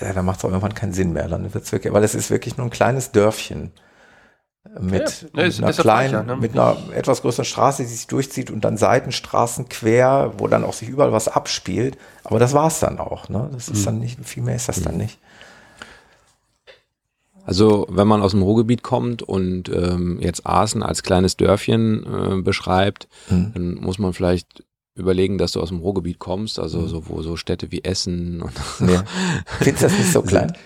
ja, da macht es auch irgendwann keinen Sinn mehr. Dann wird's wirklich, weil es ist wirklich nur ein kleines Dörfchen mit, ja, mit einer kleinen, ja, ne? mit einer etwas größeren Straße, die sich durchzieht und dann Seitenstraßen quer, wo dann auch sich überall was abspielt. Aber das war's dann auch. Ne? Das ist mhm. dann nicht, viel mehr ist das mhm. dann nicht. Also wenn man aus dem Ruhrgebiet kommt und ähm, jetzt Aachen als kleines Dörfchen äh, beschreibt, mhm. dann muss man vielleicht überlegen, dass du aus dem Ruhrgebiet kommst, also mhm. so, wo so Städte wie Essen und ja. Findest du das nicht so klein?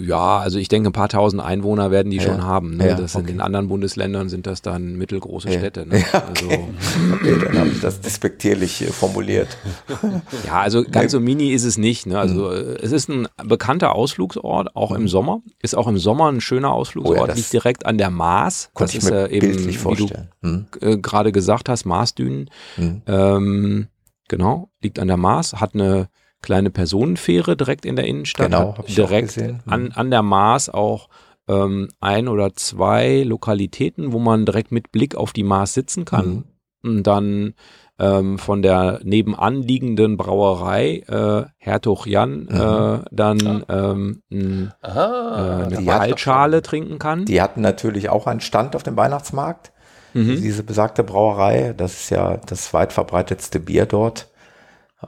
Ja, also ich denke, ein paar tausend Einwohner werden die ja. schon haben. Ne? Ja, das okay. in den anderen Bundesländern sind das dann mittelgroße ja. Städte. Ne? Ja, okay. Also, okay, dann habe ich das despektierlich formuliert. Ja, also ganz so mini ist es nicht. Ne? Also mhm. es ist ein bekannter Ausflugsort, auch im mhm. Sommer. Ist auch im Sommer ein schöner Ausflugsort, oh liegt direkt an der Maas. Konnte das ich mir ist, äh, eben, wie vorstellen. du mhm. äh, gerade gesagt hast, Maasdünen. Mhm. Ähm, genau, liegt an der Maas, hat eine kleine Personenfähre direkt in der Innenstadt. Genau, habe ich direkt auch gesehen. An, mhm. an der Maas auch ähm, ein oder zwei Lokalitäten, wo man direkt mit Blick auf die Maas sitzen kann. Mhm. Und dann ähm, von der nebenan liegenden Brauerei äh, Hertog Jan mhm. äh, dann ähm, n, Aha, äh, eine Waldschale trinken kann. Die hatten natürlich auch einen Stand auf dem Weihnachtsmarkt. Mhm. Diese besagte Brauerei, das ist ja das weit verbreitetste Bier dort.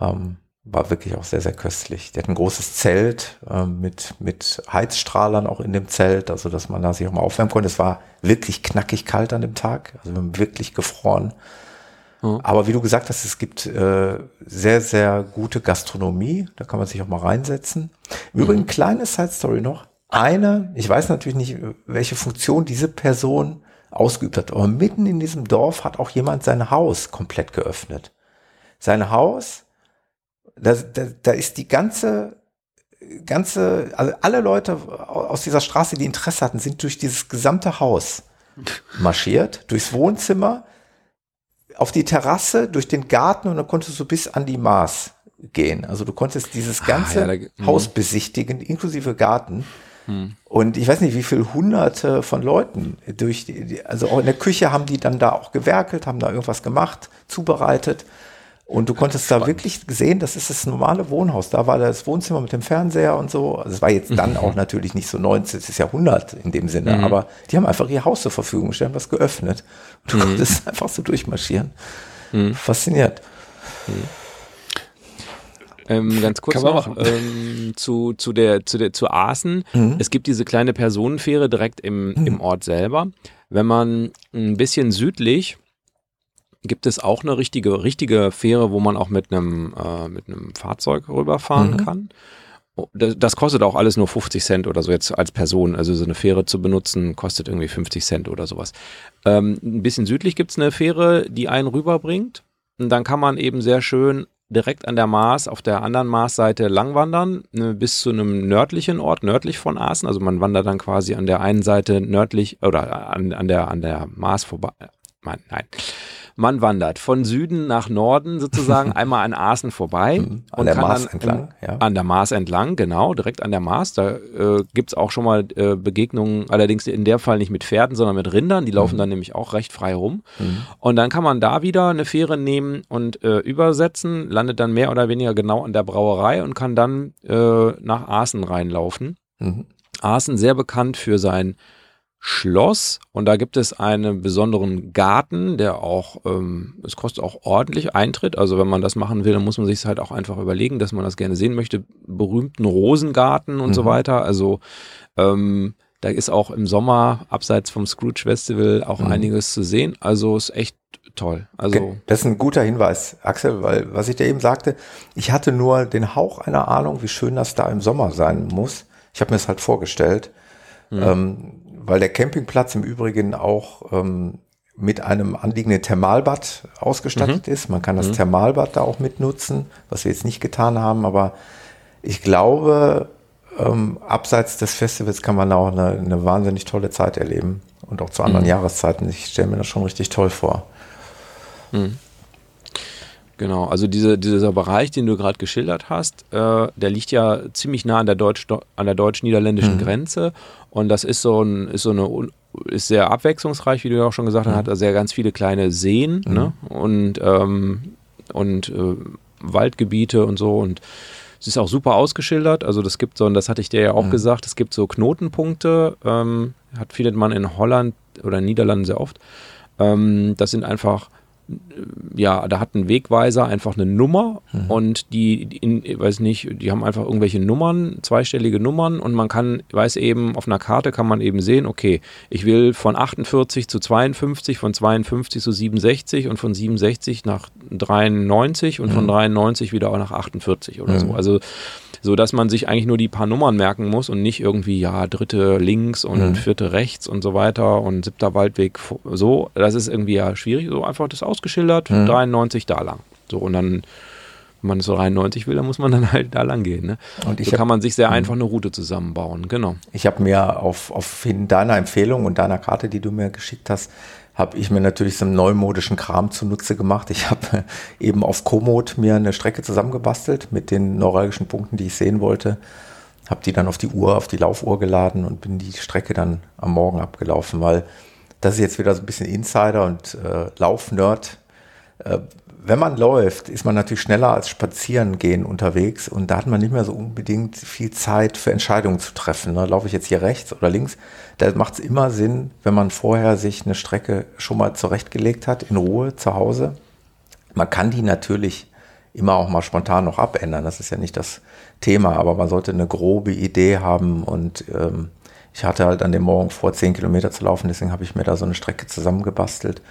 Ähm, war wirklich auch sehr, sehr köstlich. Die hat ein großes Zelt äh, mit, mit Heizstrahlern auch in dem Zelt, also dass man da sich auch mal aufwärmen konnte. Es war wirklich knackig kalt an dem Tag, also wir haben wirklich gefroren. Mhm. Aber wie du gesagt hast, es gibt äh, sehr, sehr gute Gastronomie, da kann man sich auch mal reinsetzen. Im mhm. Übrigen, kleine Side Story noch. Eine, ich weiß natürlich nicht, welche Funktion diese Person ausgeübt hat, aber mitten in diesem Dorf hat auch jemand sein Haus komplett geöffnet. Sein Haus da, da, da ist die ganze, ganze, also alle Leute aus dieser Straße, die Interesse hatten, sind durch dieses gesamte Haus marschiert, durchs Wohnzimmer, auf die Terrasse, durch den Garten und dann konntest du bis an die Maß gehen. Also du konntest dieses ah, ganze ah, ja, da, Haus besichtigen, inklusive Garten. Hm. Und ich weiß nicht, wie viele hunderte von Leuten durch die, also auch in der Küche haben die dann da auch gewerkelt, haben da irgendwas gemacht, zubereitet. Und du konntest Spannend. da wirklich sehen, das ist das normale Wohnhaus. Da war das Wohnzimmer mit dem Fernseher und so. Also es war jetzt dann auch natürlich nicht so 19. Jahrhundert in dem Sinne, mhm. aber die haben einfach ihr Haus zur Verfügung gestellt, was geöffnet. Und du mhm. konntest einfach so durchmarschieren. Mhm. Fasziniert. Mhm. Ähm, ganz kurz noch ähm, zu, zu der zu der zu Aachen. Mhm. Es gibt diese kleine Personenfähre direkt im, im Ort selber. Wenn man ein bisschen südlich gibt es auch eine richtige richtige Fähre, wo man auch mit einem äh, mit einem Fahrzeug rüberfahren Mhm. kann. Oh, Das, das kostet auch alles nur 50 Cent oder so jetzt als Person. Also so eine Fähre zu benutzen kostet irgendwie 50 Cent oder sowas. Ähm, ein bisschen südlich gibt es eine Fähre, die einen rüberbringt. Und dann kann man eben sehr schön direkt an der Maas, auf der anderen Maasseite langwandern, ne, bis zu einem nördlichen Ort, nördlich von Aachen. Also man wandert dann quasi an der einen Seite nördlich oder an, an, der, an der Maas vorbei. Nein, nein. Man wandert von Süden nach Norden sozusagen einmal an Aachen vorbei. Mhm. An und der kann Maas dann entlang, ja. An der Maas entlang, genau, direkt an der Maas. Da äh, gibt es auch schon mal äh, Begegnungen, allerdings in der Fall nicht mit Pferden, sondern mit Rindern. Die laufen dann nämlich auch recht frei rum. Und dann kann man da wieder eine Fähre nehmen und äh, übersetzen, landet dann mehr oder weniger genau an der Brauerei und kann dann äh, nach Aachen reinlaufen. Mhm. Aachen sehr bekannt für sein Schloss und da gibt es einen besonderen Garten, der auch, ähm, es kostet auch ordentlich Eintritt. Also wenn man das machen will, dann muss man sich halt auch einfach überlegen, dass man das gerne sehen möchte. Berühmten Rosengarten und so Mhm. weiter. Also ähm, da ist auch im Sommer abseits vom Scrooge Festival auch Mhm. einiges zu sehen. Also ist echt toll. Also Das ist ein guter Hinweis, Axel, weil was ich dir eben sagte, ich hatte nur den Hauch einer Ahnung, wie schön das da im Sommer sein muss. Ich habe mir das halt vorgestellt, ähm, weil der Campingplatz im Übrigen auch ähm, mit einem anliegenden Thermalbad ausgestattet ist. Man kann das Thermalbad da auch mitnutzen, was wir jetzt nicht getan haben, aber ich glaube, ähm, abseits des Festivals kann man auch eine, eine wahnsinnig tolle Zeit erleben und auch zu anderen Jahreszeiten. Ich stelle mir das schon richtig toll vor. Genau, also diese, dieser Bereich, den du gerade geschildert hast, äh, der liegt ja ziemlich nah an der deutsch an der deutsch-niederländischen Grenze und das ist so ein ist so eine ist sehr abwechslungsreich, wie du ja auch schon gesagt hast, hat also ja ganz viele kleine Seen ne? und ähm, und äh, Waldgebiete und so und es ist auch super ausgeschildert. Also das gibt so, und das hatte ich dir ja auch gesagt, es gibt so Knotenpunkte, ähm, hat findet man in Holland oder in Niederlanden sehr oft. Ähm, das sind einfach ja, da hat ein Wegweiser einfach eine Nummer und die, die in, weiß nicht, die haben einfach irgendwelche Nummern, zweistellige Nummern und man kann, weiß eben, auf einer Karte kann man eben sehen, okay, ich will von 48 zu 52, von 52 zu 67 und von 67 nach 93 und von 93 wieder auch nach 48 oder so. Also so dass man sich eigentlich nur die paar Nummern merken muss und nicht irgendwie, ja, dritte links und vierte rechts und so weiter und siebter Waldweg so. Das ist irgendwie ja schwierig. So einfach das ausgeschildert, 93 da lang. So und dann, wenn man so 93 will, dann muss man dann halt da lang gehen. Ne? Und ich so hab- kann man sich sehr einfach eine Route zusammenbauen. Genau. Ich habe mir auf, auf deiner Empfehlung und deiner Karte, die du mir geschickt hast, habe ich mir natürlich so einen neumodischen Kram zunutze gemacht. Ich habe eben auf Komoot mir eine Strecke zusammengebastelt mit den neuralgischen Punkten, die ich sehen wollte. Habe die dann auf die Uhr, auf die Laufuhr geladen und bin die Strecke dann am Morgen abgelaufen, weil das ist jetzt wieder so ein bisschen Insider und äh, Laufnerd. Äh, wenn man läuft, ist man natürlich schneller als spazieren gehen unterwegs und da hat man nicht mehr so unbedingt viel Zeit für Entscheidungen zu treffen. Ne? Laufe ich jetzt hier rechts oder links? Da macht es immer Sinn, wenn man vorher sich eine Strecke schon mal zurechtgelegt hat, in Ruhe zu Hause. Man kann die natürlich immer auch mal spontan noch abändern. Das ist ja nicht das Thema, aber man sollte eine grobe Idee haben und ähm, ich hatte halt an dem Morgen vor, zehn Kilometer zu laufen, deswegen habe ich mir da so eine Strecke zusammengebastelt.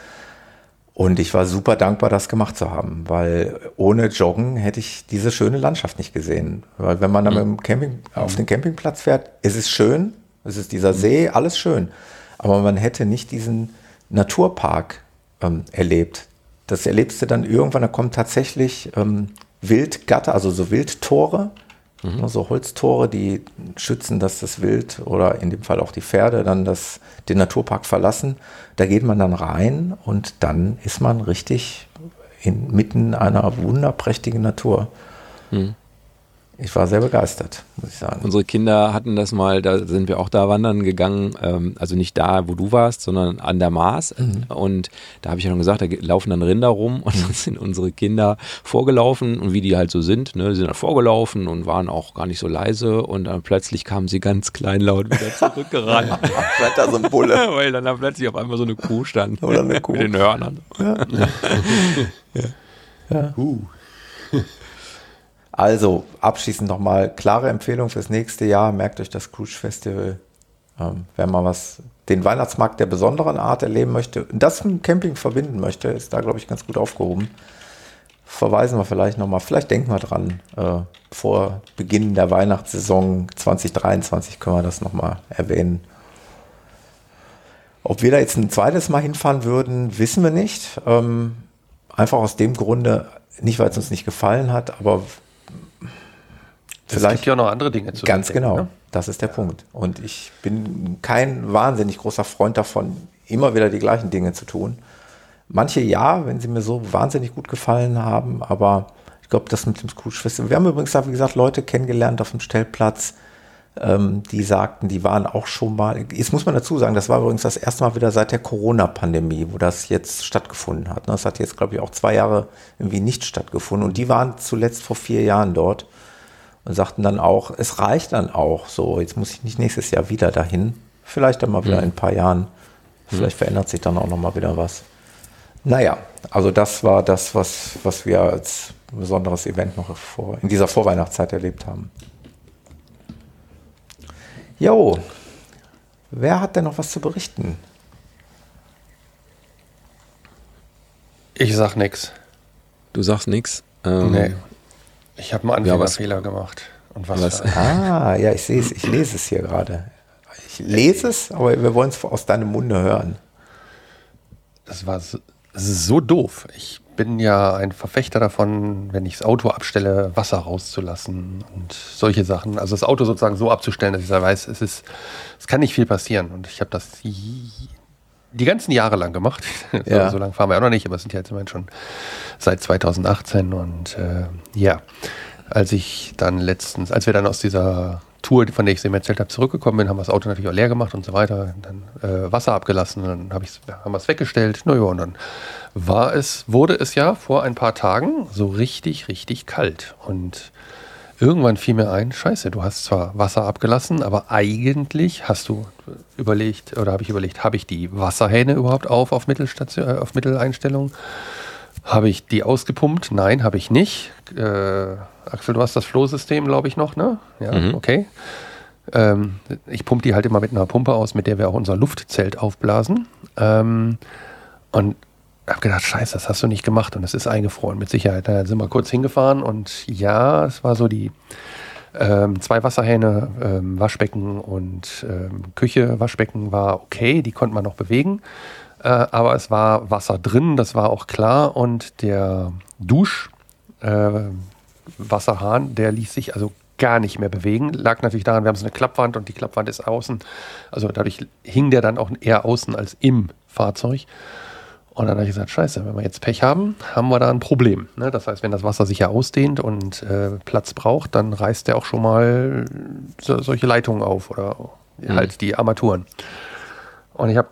Und ich war super dankbar, das gemacht zu haben, weil ohne Joggen hätte ich diese schöne Landschaft nicht gesehen. Weil wenn man dann dem Camping, auf den Campingplatz fährt, es ist schön, es ist dieser See, alles schön. Aber man hätte nicht diesen Naturpark ähm, erlebt. Das erlebst du dann irgendwann, da kommen tatsächlich ähm, Wildgatter, also so Wildtore, ne, so Holztore, die schützen, dass das Wild oder in dem Fall auch die Pferde dann das, den Naturpark verlassen. Da geht man dann rein und dann ist man richtig inmitten einer wunderprächtigen Natur. Ich war sehr begeistert, muss ich sagen. Unsere Kinder hatten das mal, da sind wir auch da wandern gegangen, ähm, also nicht da, wo du warst, sondern an der Maas. Und da habe ich ja schon gesagt, da laufen dann Rinder rum und dann sind unsere Kinder vorgelaufen und wie die halt so sind, ne, die sind dann vorgelaufen und waren auch gar nicht so leise und dann plötzlich kamen sie ganz kleinlaut wieder zurückgerannt, Vielleicht da so ein Bulle. weil dann da plötzlich auf einmal so eine Kuh stand Oder eine Kuh. mit den Hörnern. Also, abschließend nochmal klare Empfehlung fürs nächste Jahr. Merkt euch das Cruise Festival. Ähm, wenn man was, den Weihnachtsmarkt der besonderen Art erleben möchte, das mit Camping verbinden möchte, ist da, glaube ich, ganz gut aufgehoben. Verweisen wir vielleicht nochmal, vielleicht denken wir dran, äh, vor Beginn der Weihnachtssaison 2023 können wir das nochmal erwähnen. Ob wir da jetzt ein zweites Mal hinfahren würden, wissen wir nicht. Ähm, einfach aus dem Grunde, nicht weil es uns nicht gefallen hat, aber Vielleicht es gibt ja auch noch andere Dinge zu Ganz genau, ne? das ist der. Punkt. Und ich bin kein wahnsinnig großer Freund davon, immer wieder die gleichen Dinge zu tun. Manche ja, wenn sie mir so wahnsinnig gut gefallen haben, aber ich glaube, das mit dem Scrooge Festival. Wir haben übrigens, wie gesagt, Leute kennengelernt auf dem Stellplatz, ähm, die sagten, die waren auch schon mal. Jetzt muss man dazu sagen, das war übrigens das erste Mal wieder seit der Corona-Pandemie, wo das jetzt stattgefunden hat. Das hat jetzt, glaube ich, auch zwei Jahre irgendwie nicht stattgefunden. Und die waren zuletzt vor vier Jahren dort und sagten dann auch, es reicht dann auch so, jetzt muss ich nicht nächstes Jahr wieder dahin, vielleicht dann mal wieder mhm. in ein paar Jahren, vielleicht mhm. verändert sich dann auch noch mal wieder was. Naja, also das war das, was, was wir als besonderes Event noch vor, in dieser Vorweihnachtszeit erlebt haben. Jo, wer hat denn noch was zu berichten? Ich sag nix. Du sagst nix? Ähm, nee. Ich habe einen Anfängerfehler ja, gemacht. Und was? was? Ah, ja, ich sehe es, ich lese es hier gerade. Ich lese es, aber wir wollen es aus deinem Munde hören. Das war so, das so doof. Ich bin ja ein Verfechter davon, wenn ich das Auto abstelle, Wasser rauszulassen und solche Sachen. Also das Auto sozusagen so abzustellen, dass ich weiß, es ist, es kann nicht viel passieren. Und ich habe das die ganzen Jahre lang gemacht. Ja. so, so lange fahren wir auch noch nicht, aber es sind ja jetzt immerhin schon seit 2018 und äh, ja, als ich dann letztens, als wir dann aus dieser Tour, von der ich eben erzählt habe, zurückgekommen bin, haben wir das Auto natürlich auch leer gemacht und so weiter, dann äh, Wasser abgelassen, dann hab ich's, haben wir es weggestellt, naja, und dann war es, wurde es ja vor ein paar Tagen so richtig, richtig kalt und irgendwann fiel mir ein, scheiße, du hast zwar Wasser abgelassen, aber eigentlich hast du überlegt, oder habe ich überlegt, habe ich die Wasserhähne überhaupt auf auf, Mittelstation, äh, auf Mitteleinstellung? Habe ich die ausgepumpt? Nein, habe ich nicht. Äh, Axel, du hast das Flohsystem, glaube ich, noch, ne? Ja, mhm. okay. Ähm, ich pumpe die halt immer mit einer Pumpe aus, mit der wir auch unser Luftzelt aufblasen. Ähm, und habe gedacht, scheiße, das hast du nicht gemacht und es ist eingefroren, mit Sicherheit. Da sind wir kurz hingefahren und ja, es war so die ähm, zwei Wasserhähne, ähm, Waschbecken und ähm, Küche, Waschbecken war okay, die konnte man noch bewegen. Äh, aber es war Wasser drin, das war auch klar. Und der Duschwasserhahn, äh, der ließ sich also gar nicht mehr bewegen. Lag natürlich daran, wir haben so eine Klappwand und die Klappwand ist außen. Also dadurch hing der dann auch eher außen als im Fahrzeug. Und dann habe ich gesagt, scheiße, wenn wir jetzt Pech haben, haben wir da ein Problem. Ne? Das heißt, wenn das Wasser sich ja ausdehnt und äh, Platz braucht, dann reißt der auch schon mal so, solche Leitungen auf oder mhm. halt die Armaturen. Und ich habe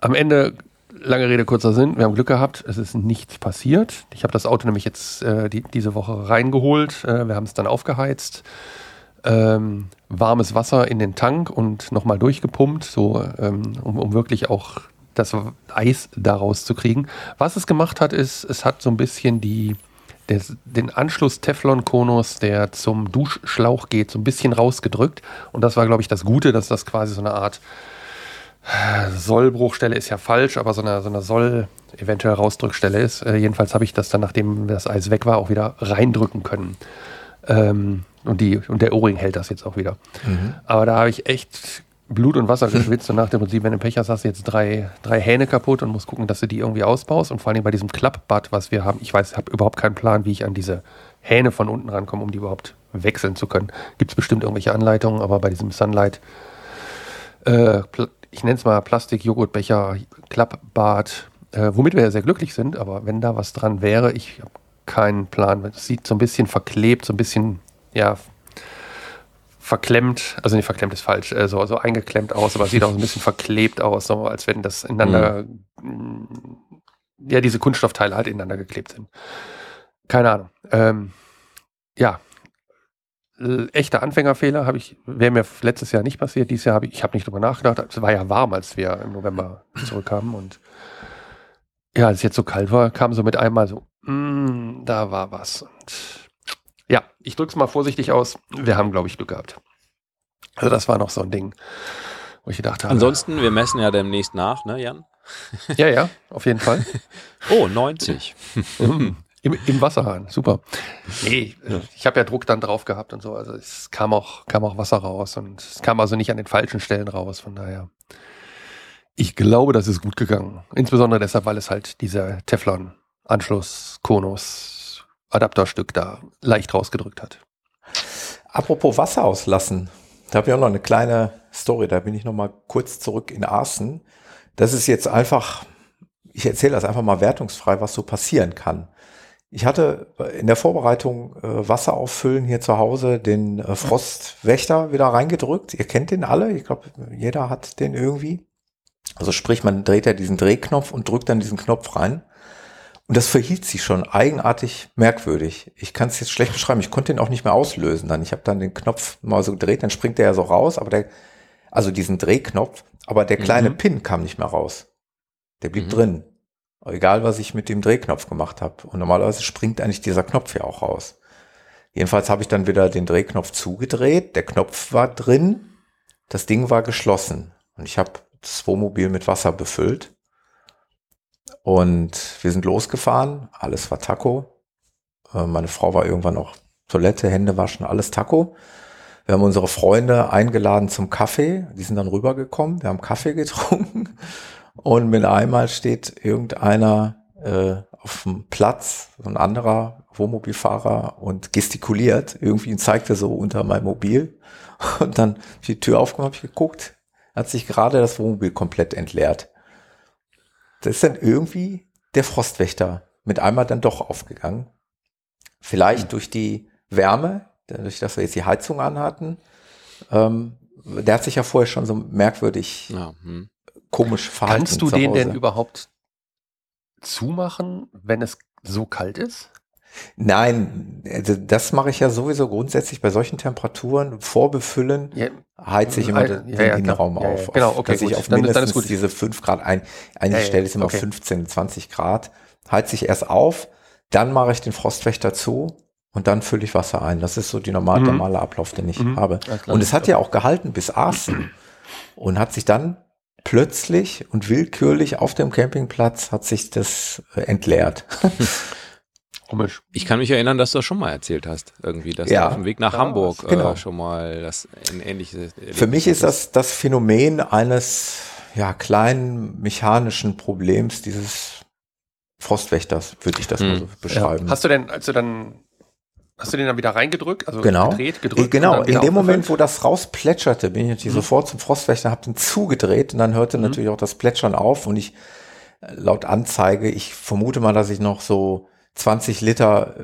am Ende, lange Rede, kurzer Sinn, wir haben Glück gehabt, es ist nichts passiert. Ich habe das Auto nämlich jetzt äh, die, diese Woche reingeholt. Äh, wir haben es dann aufgeheizt. Ähm, warmes Wasser in den Tank und nochmal durchgepumpt, so ähm, um, um wirklich auch das Eis daraus zu kriegen. Was es gemacht hat, ist, es hat so ein bisschen die, des, den Anschluss Teflon-Konus, der zum Duschschlauch geht, so ein bisschen rausgedrückt. Und das war, glaube ich, das Gute, dass das quasi so eine Art Sollbruchstelle ist ja falsch, aber so eine, so eine Soll eventuell Rausdrückstelle ist. Äh, jedenfalls habe ich das dann, nachdem das Eis weg war, auch wieder reindrücken können. Ähm, und, die, und der O-Ring hält das jetzt auch wieder. Mhm. Aber da habe ich echt Blut und Wasser geschwitzt und nach dem Prinzip, wenn du Pech hast, hast du jetzt drei, drei Hähne kaputt und musst gucken, dass du die irgendwie ausbaust. Und vor allem bei diesem Klappbad, was wir haben, ich weiß, ich habe überhaupt keinen Plan, wie ich an diese Hähne von unten rankomme, um die überhaupt wechseln zu können. Gibt es bestimmt irgendwelche Anleitungen, aber bei diesem Sunlight, äh, ich nenne es mal Plastik-Joghurtbecher, Klappbad, äh, womit wir ja sehr glücklich sind, aber wenn da was dran wäre, ich habe keinen Plan. Es sieht so ein bisschen verklebt, so ein bisschen, ja, verklemmt, also nicht verklemmt ist falsch, äh, so, so eingeklemmt aus, aber sieht auch so ein bisschen verklebt aus, so als wenn das ineinander, mhm. ja, diese Kunststoffteile halt ineinander geklebt sind. Keine Ahnung. Ähm, ja, echter Anfängerfehler habe ich, wäre mir letztes Jahr nicht passiert. Dieses Jahr habe ich, ich habe nicht drüber nachgedacht. Es war ja warm, als wir im November zurückkamen und ja, als es jetzt so kalt war, kam so mit einmal so, mm, da war was. Und Ja, ich drück's mal vorsichtig aus. Wir haben, glaube ich, Glück gehabt. Also das war noch so ein Ding, wo ich gedacht habe. Ansonsten, wir messen ja demnächst nach, ne, Jan? Ja, ja, auf jeden Fall. Oh, 90. Im, Im Wasserhahn, super. Nee, ich habe ja Druck dann drauf gehabt und so. Also es kam auch, kam auch Wasser raus und es kam also nicht an den falschen Stellen raus. Von daher, ich glaube, das ist gut gegangen. Insbesondere deshalb, weil es halt dieser Teflon-Anschluss, Konus, Adapterstück da leicht rausgedrückt hat. Apropos Wasser auslassen, da habe ich auch noch eine kleine Story. Da bin ich noch mal kurz zurück in Arsen. Das ist jetzt einfach, ich erzähle das einfach mal wertungsfrei, was so passieren kann. Ich hatte in der Vorbereitung äh, Wasser auffüllen hier zu Hause den äh, Frostwächter wieder reingedrückt. Ihr kennt den alle. Ich glaube, jeder hat den irgendwie. Also sprich, man dreht ja diesen Drehknopf und drückt dann diesen Knopf rein. Und das verhielt sich schon eigenartig merkwürdig. Ich kann es jetzt schlecht beschreiben. Ich konnte ihn auch nicht mehr auslösen. Dann ich habe dann den Knopf mal so gedreht, dann springt der ja so raus, aber der, also diesen Drehknopf, aber der kleine Mhm. Pin kam nicht mehr raus. Der blieb Mhm. drin. Egal, was ich mit dem Drehknopf gemacht habe. Und normalerweise springt eigentlich dieser Knopf ja auch raus. Jedenfalls habe ich dann wieder den Drehknopf zugedreht. Der Knopf war drin. Das Ding war geschlossen. Und ich habe das Wohnmobil mit Wasser befüllt. Und wir sind losgefahren. Alles war Taco. Äh, Meine Frau war irgendwann noch Toilette, Hände waschen, alles Taco. Wir haben unsere Freunde eingeladen zum Kaffee. Die sind dann rübergekommen. Wir haben Kaffee getrunken. Und mit einmal steht irgendeiner äh, auf dem Platz, so ein anderer Wohnmobilfahrer und gestikuliert irgendwie und zeigte so unter mein Mobil. Und dann die Tür aufgemacht, habe ich geguckt, hat sich gerade das Wohnmobil komplett entleert. Das ist dann irgendwie der Frostwächter mit einmal dann doch aufgegangen. Vielleicht durch die Wärme, dadurch, dass wir jetzt die Heizung anhatten. Ähm, der hat sich ja vorher schon so merkwürdig Ja, hm. komisch verhalten. Kannst du den denn überhaupt zumachen, wenn es so kalt ist? Nein, also das mache ich ja sowieso grundsätzlich bei solchen Temperaturen. Vorbefüllen Ja, heize ich immer Ja, den, ja, den ja, Innenraum. Ja, auf. genau, okay, dass ich gut. auf Dann- dann ist mindestens gut. diese 5 Grad ein. Eigentlich stelle ich es immer okay. 15, 20 Grad. Heize ich erst auf, dann mache ich den Frostwächter zu und dann fülle ich Wasser ein. Das ist so die normal, Mhm. normale Ablauf, den ich Mhm. habe. Klar. Und es hat ja auch gehalten bis Arsen und hat sich dann plötzlich und willkürlich auf dem Campingplatz hat sich das äh, entleert. Komisch. Ich kann mich erinnern, dass du das schon mal erzählt hast, irgendwie, dass Ja. du auf dem Weg nach Ja, Hamburg genau. äh, schon mal das ein ähnliches Für mich ist das das Phänomen eines ja, kleinen mechanischen Problems dieses Frostwächters, würde ich das mal Hm. so beschreiben. Ja. Hast du denn, als du dann, hast du den dann wieder reingedrückt? Also Genau. gedreht, Äh, gedrückt? und genau, in dem Moment, wo das rausplätscherte, bin ich natürlich Mhm. sofort zum Frostwächter, habe den zugedreht und dann hörte Mhm. natürlich auch das Plätschern auf und ich äh, laut Anzeige, ich vermute mal, dass ich noch so 20 Liter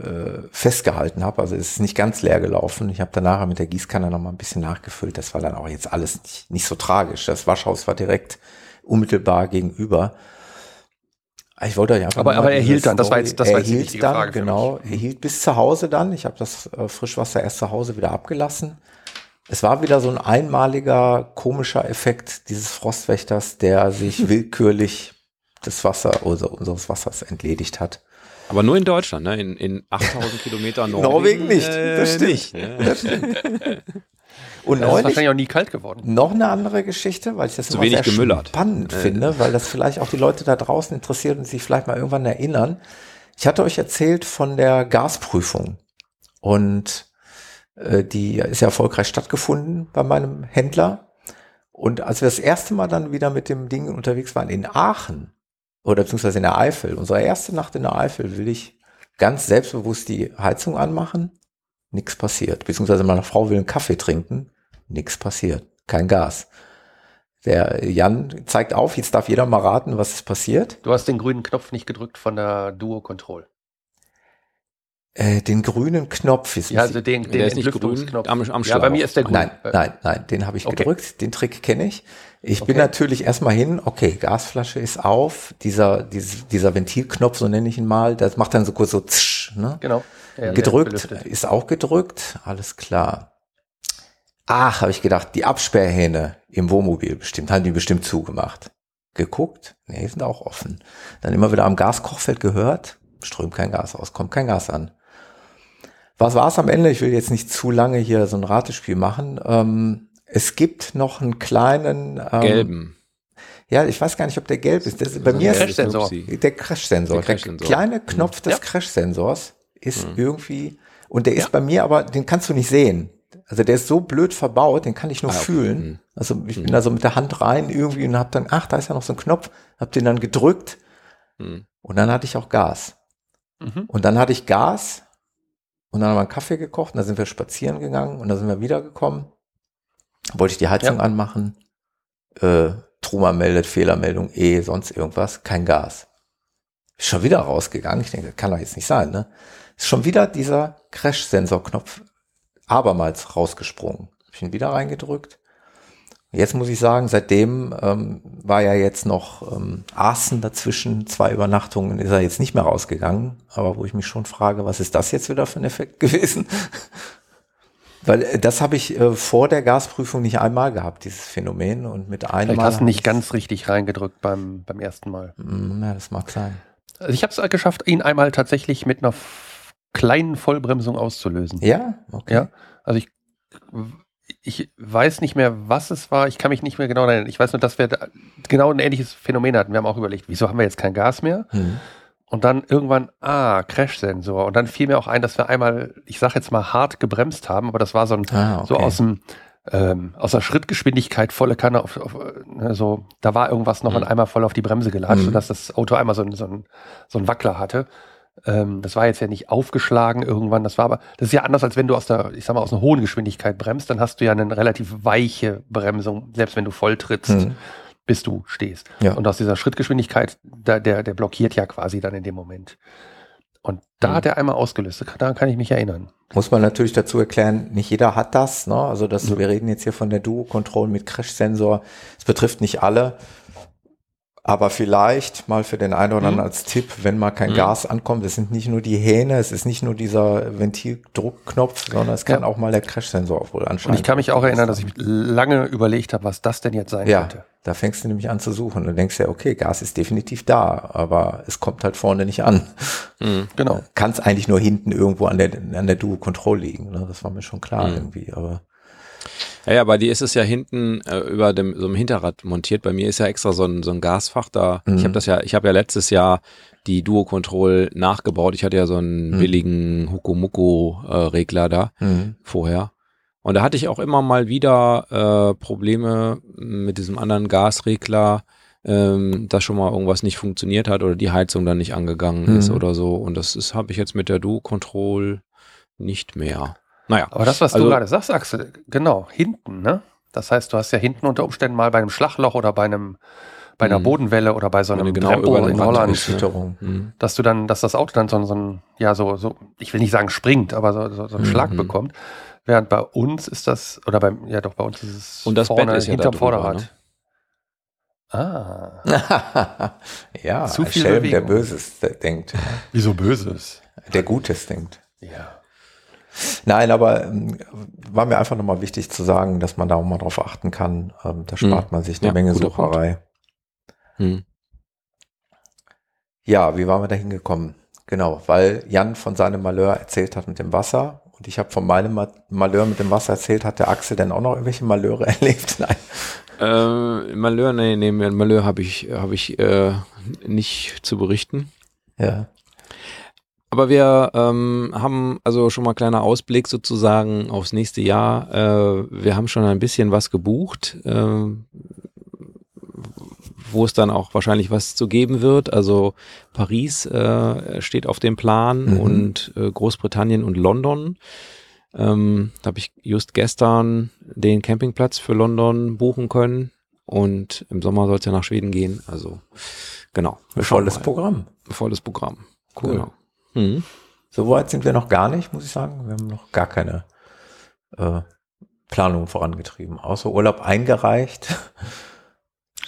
äh, festgehalten habe, also es ist nicht ganz leer gelaufen. Ich habe danach mit der Gießkanne noch mal ein bisschen nachgefüllt. Das war dann auch jetzt alles nicht, nicht so tragisch. Das Waschhaus war direkt unmittelbar gegenüber. Ich wollte euch einfach Aber- aber er hielt dann, das war jetzt- das er war jetzt hielt dann, Frage genau, er hielt bis zu Hause dann. Ich habe das äh, Frischwasser erst zu Hause wieder abgelassen. Es war wieder so ein einmaliger komischer Effekt dieses Frostwächters, der sich willkürlich das Wasser oder unseres Wassers entledigt hat. Aber nur in Deutschland, ne? In, in 8000 Kilometer Norwegen. Norwegen nicht, äh, das stimmt. Nicht, ne? Das stimmt. Und Das ist neulich wahrscheinlich auch nie kalt geworden. noch eine andere Geschichte, weil ich das Zu immer wenig sehr gemüllert. spannend Äh. finde, weil das vielleicht auch die Leute da draußen interessiert und sich vielleicht mal irgendwann erinnern. Ich hatte euch erzählt von der Gasprüfung und äh, die ist ja erfolgreich stattgefunden bei meinem Händler. Und als wir das erste Mal dann wieder mit dem Ding unterwegs waren in Aachen oder beziehungsweise in der Eifel, unsere erste Nacht in der Eifel, will ich ganz selbstbewusst die Heizung anmachen. Nichts passiert. Beziehungsweise meine Frau will einen Kaffee trinken. Nichts passiert. Kein Gas. Der Jan zeigt auf, jetzt darf jeder mal raten, was ist passiert. Du hast den grünen Knopf nicht gedrückt von der Duo Control. Äh, den grünen Knopf ist Ja, also den, den Der ist nicht Entlüftungsknopf. am- am ja, bei mir ist der grün. Nein, Äh, nein, nein, den habe ich Okay. gedrückt. Den Trick kenne ich. Ich bin Okay. natürlich erstmal hin, okay, Gasflasche ist auf, dieser, dieser, dieser Ventilknopf, so nenne ich ihn mal, das macht dann so kurz so tsch, ne? Genau. Ja, gedrückt, belüftet. ist auch gedrückt, alles klar. Ach, habe ich gedacht, die Absperrhähne im Wohnmobil bestimmt, haben die bestimmt zugemacht. Geguckt, nee, sind auch offen. Dann immer wieder am Gaskochfeld gehört, strömt kein Gas aus, kommt kein Gas an. Was war es am Ende? Ich will jetzt nicht zu lange hier so ein Ratespiel machen. Ähm, es gibt noch einen kleinen ähm, Gelben. Ja, ich weiß gar nicht, ob der gelb ist. Das, bei mir ist Crash-Sensor. der Crash-Sensor. Der Der, kleine Knopf des Ja. Crash-Sensors ist Mhm. irgendwie, und der ist bei mir aber, den kannst du nicht sehen. Also der ist so blöd verbaut, den kann ich nur Ah, okay. fühlen. Mhm. Also ich bin da so mit der Hand rein irgendwie und hab dann, ach, da ist ja noch so ein Knopf, hab den dann gedrückt Hm. und dann hatte ich auch Gas. Mhm. Und dann hatte ich Gas und dann haben wir einen Kaffee gekocht und dann sind wir spazieren gegangen und dann sind wir wiedergekommen. Wollte ich die Heizung Ja. anmachen. Äh, Truma meldet Fehlermeldung, eh, sonst irgendwas, kein Gas. Ist schon wieder rausgegangen. Ich denke, kann doch jetzt nicht sein, ne? Ist schon wieder dieser Crash-Sensor-Knopf abermals rausgesprungen. Hab ich ihn wieder reingedrückt. Jetzt muss ich sagen, seitdem ähm, war ja jetzt noch ähm, Aßen dazwischen, zwei Übernachtungen, ist er jetzt nicht mehr rausgegangen. Aber wo ich mich schon frage, was ist das jetzt wieder für ein Effekt gewesen? Weil äh, das habe ich äh, vor der Gasprüfung nicht einmal gehabt, dieses Phänomen. Und mit Vielleicht einmal. hast du nicht ganz richtig reingedrückt beim, beim ersten Mal. Mm, Ja, das mag sein. Also ich habe es geschafft, ihn einmal tatsächlich mit einer kleinen Vollbremsung auszulösen. Ja? Okay. Ja. Also ich, ich weiß nicht mehr, was es war. Ich kann mich nicht mehr genau erinnern. Ich weiß nur, dass wir da genau ein ähnliches Phänomen hatten. Wir haben auch überlegt, wieso haben wir jetzt kein Gas mehr? Hm. Und dann irgendwann, ah, Crash-Sensor. Und dann fiel mir auch ein, dass wir einmal, ich sage jetzt mal, hart gebremst haben, aber das war so ein, Ah, okay. so aus dem, ähm, aus der Schrittgeschwindigkeit volle Kanne auf, auf ne, so, da war irgendwas noch Mhm. und einmal voll auf die Bremse gelatscht, Mhm. sodass das Auto einmal so, so, ein, so ein Wackler hatte. Ähm, das war jetzt ja nicht aufgeschlagen irgendwann, das war aber, das ist ja anders, als wenn du aus der, ich sag mal, aus einer hohen Geschwindigkeit bremst, dann hast du ja eine relativ weiche Bremsung, selbst wenn du voll trittst, Hm. Bis du stehst. Ja. Und aus dieser Schrittgeschwindigkeit, da, der, der blockiert ja quasi dann in dem Moment. Und da Mhm. hat er einmal ausgelöst, daran kann ich mich erinnern. Muss man natürlich dazu erklären, nicht jeder hat das. Ne? Also das, wir reden jetzt hier von der Duo-Control mit Crash-Sensor. Es betrifft nicht alle. Aber vielleicht mal für den einen oder anderen als Tipp, wenn mal kein Mhm. Gas ankommt, es sind nicht nur die Hähne, es ist nicht nur dieser Ventildruckknopf, sondern es kann Ja. auch mal der Crash-Sensor wohl Und anscheinend. ich kann mich auch erinnern, dass ich lange überlegt habe, was das denn jetzt sein ja, könnte. da fängst du nämlich an zu suchen und denkst ja, okay, Gas ist definitiv da, aber es kommt halt vorne nicht an. Mhm. Genau. Kann es eigentlich nur hinten irgendwo an der, an der Duo-Control liegen. Ne? Das war mir schon klar Mhm. irgendwie, aber Ja, ja, bei dir ist es ja hinten äh, über dem so einem Hinterrad montiert. Bei mir ist ja extra so ein, so ein Gasfach da. Mhm. Ich habe das ja, ich habe ja letztes Jahr die Duo Control nachgebaut. Ich hatte ja so einen Mhm. billigen Hukomuko äh, Regler da mhm. vorher. Und da hatte ich auch immer mal wieder äh, Probleme mit diesem anderen Gasregler, ähm, dass schon mal irgendwas nicht funktioniert hat oder die Heizung dann nicht angegangen ist Mhm. oder so. Und das habe ich jetzt mit der Duo Control nicht mehr. Naja. Aber das, was Also- du gerade sagst, Axel, genau, hinten, ne? Das heißt, du hast ja hinten unter Umständen mal bei einem Schlagloch oder bei einem, bei einer Mhm. Bodenwelle oder bei so einem genau den in Holland, ne? Mhm. dass du dann, dass das Auto dann so, so ein, ja, so, so, ich will nicht sagen springt, aber so, so, so einen Mhm. Schlag bekommt. Während bei uns ist das, oder beim, ja doch, bei uns ist es Und das Bett ist ja hinterm Vorderrad. ne? Ah. ja, Zu viel Schelm, der. Böses denkt, Wieso Böses? der Gutes denkt. Ja. Nein, aber ähm, war mir einfach nochmal wichtig zu sagen, dass man da auch mal drauf achten kann. Ähm, da spart Mhm. man sich eine Ja, Menge Sucherei. Mhm. Ja, wie waren wir da hingekommen? Genau, weil Jan von seinem Malheur erzählt hat mit dem Wasser und ich habe von meinem Ma- Malheur mit dem Wasser erzählt. Hat der Axel denn auch noch irgendwelche Malheure erlebt? Nein. Äh, Malheur, nee, nee, Malheur habe ich, habe ich äh, nicht zu berichten. Ja. Aber wir ähm, haben also schon mal kleiner Ausblick sozusagen aufs nächste Jahr. Äh, wir haben schon ein bisschen was gebucht, äh, wo es dann auch wahrscheinlich was zu geben wird. Also Paris äh, steht auf dem Plan Mhm. und äh, Großbritannien und London. Ähm, da habe ich just gestern den Campingplatz für London buchen können. Und im Sommer soll es ja nach Schweden gehen. Also genau. Volles. Programm. Volles Programm. Cool. Genau. Mhm. So weit sind wir noch gar nicht, muss ich sagen. Wir haben noch gar keine äh, Planung vorangetrieben. Außer Urlaub eingereicht.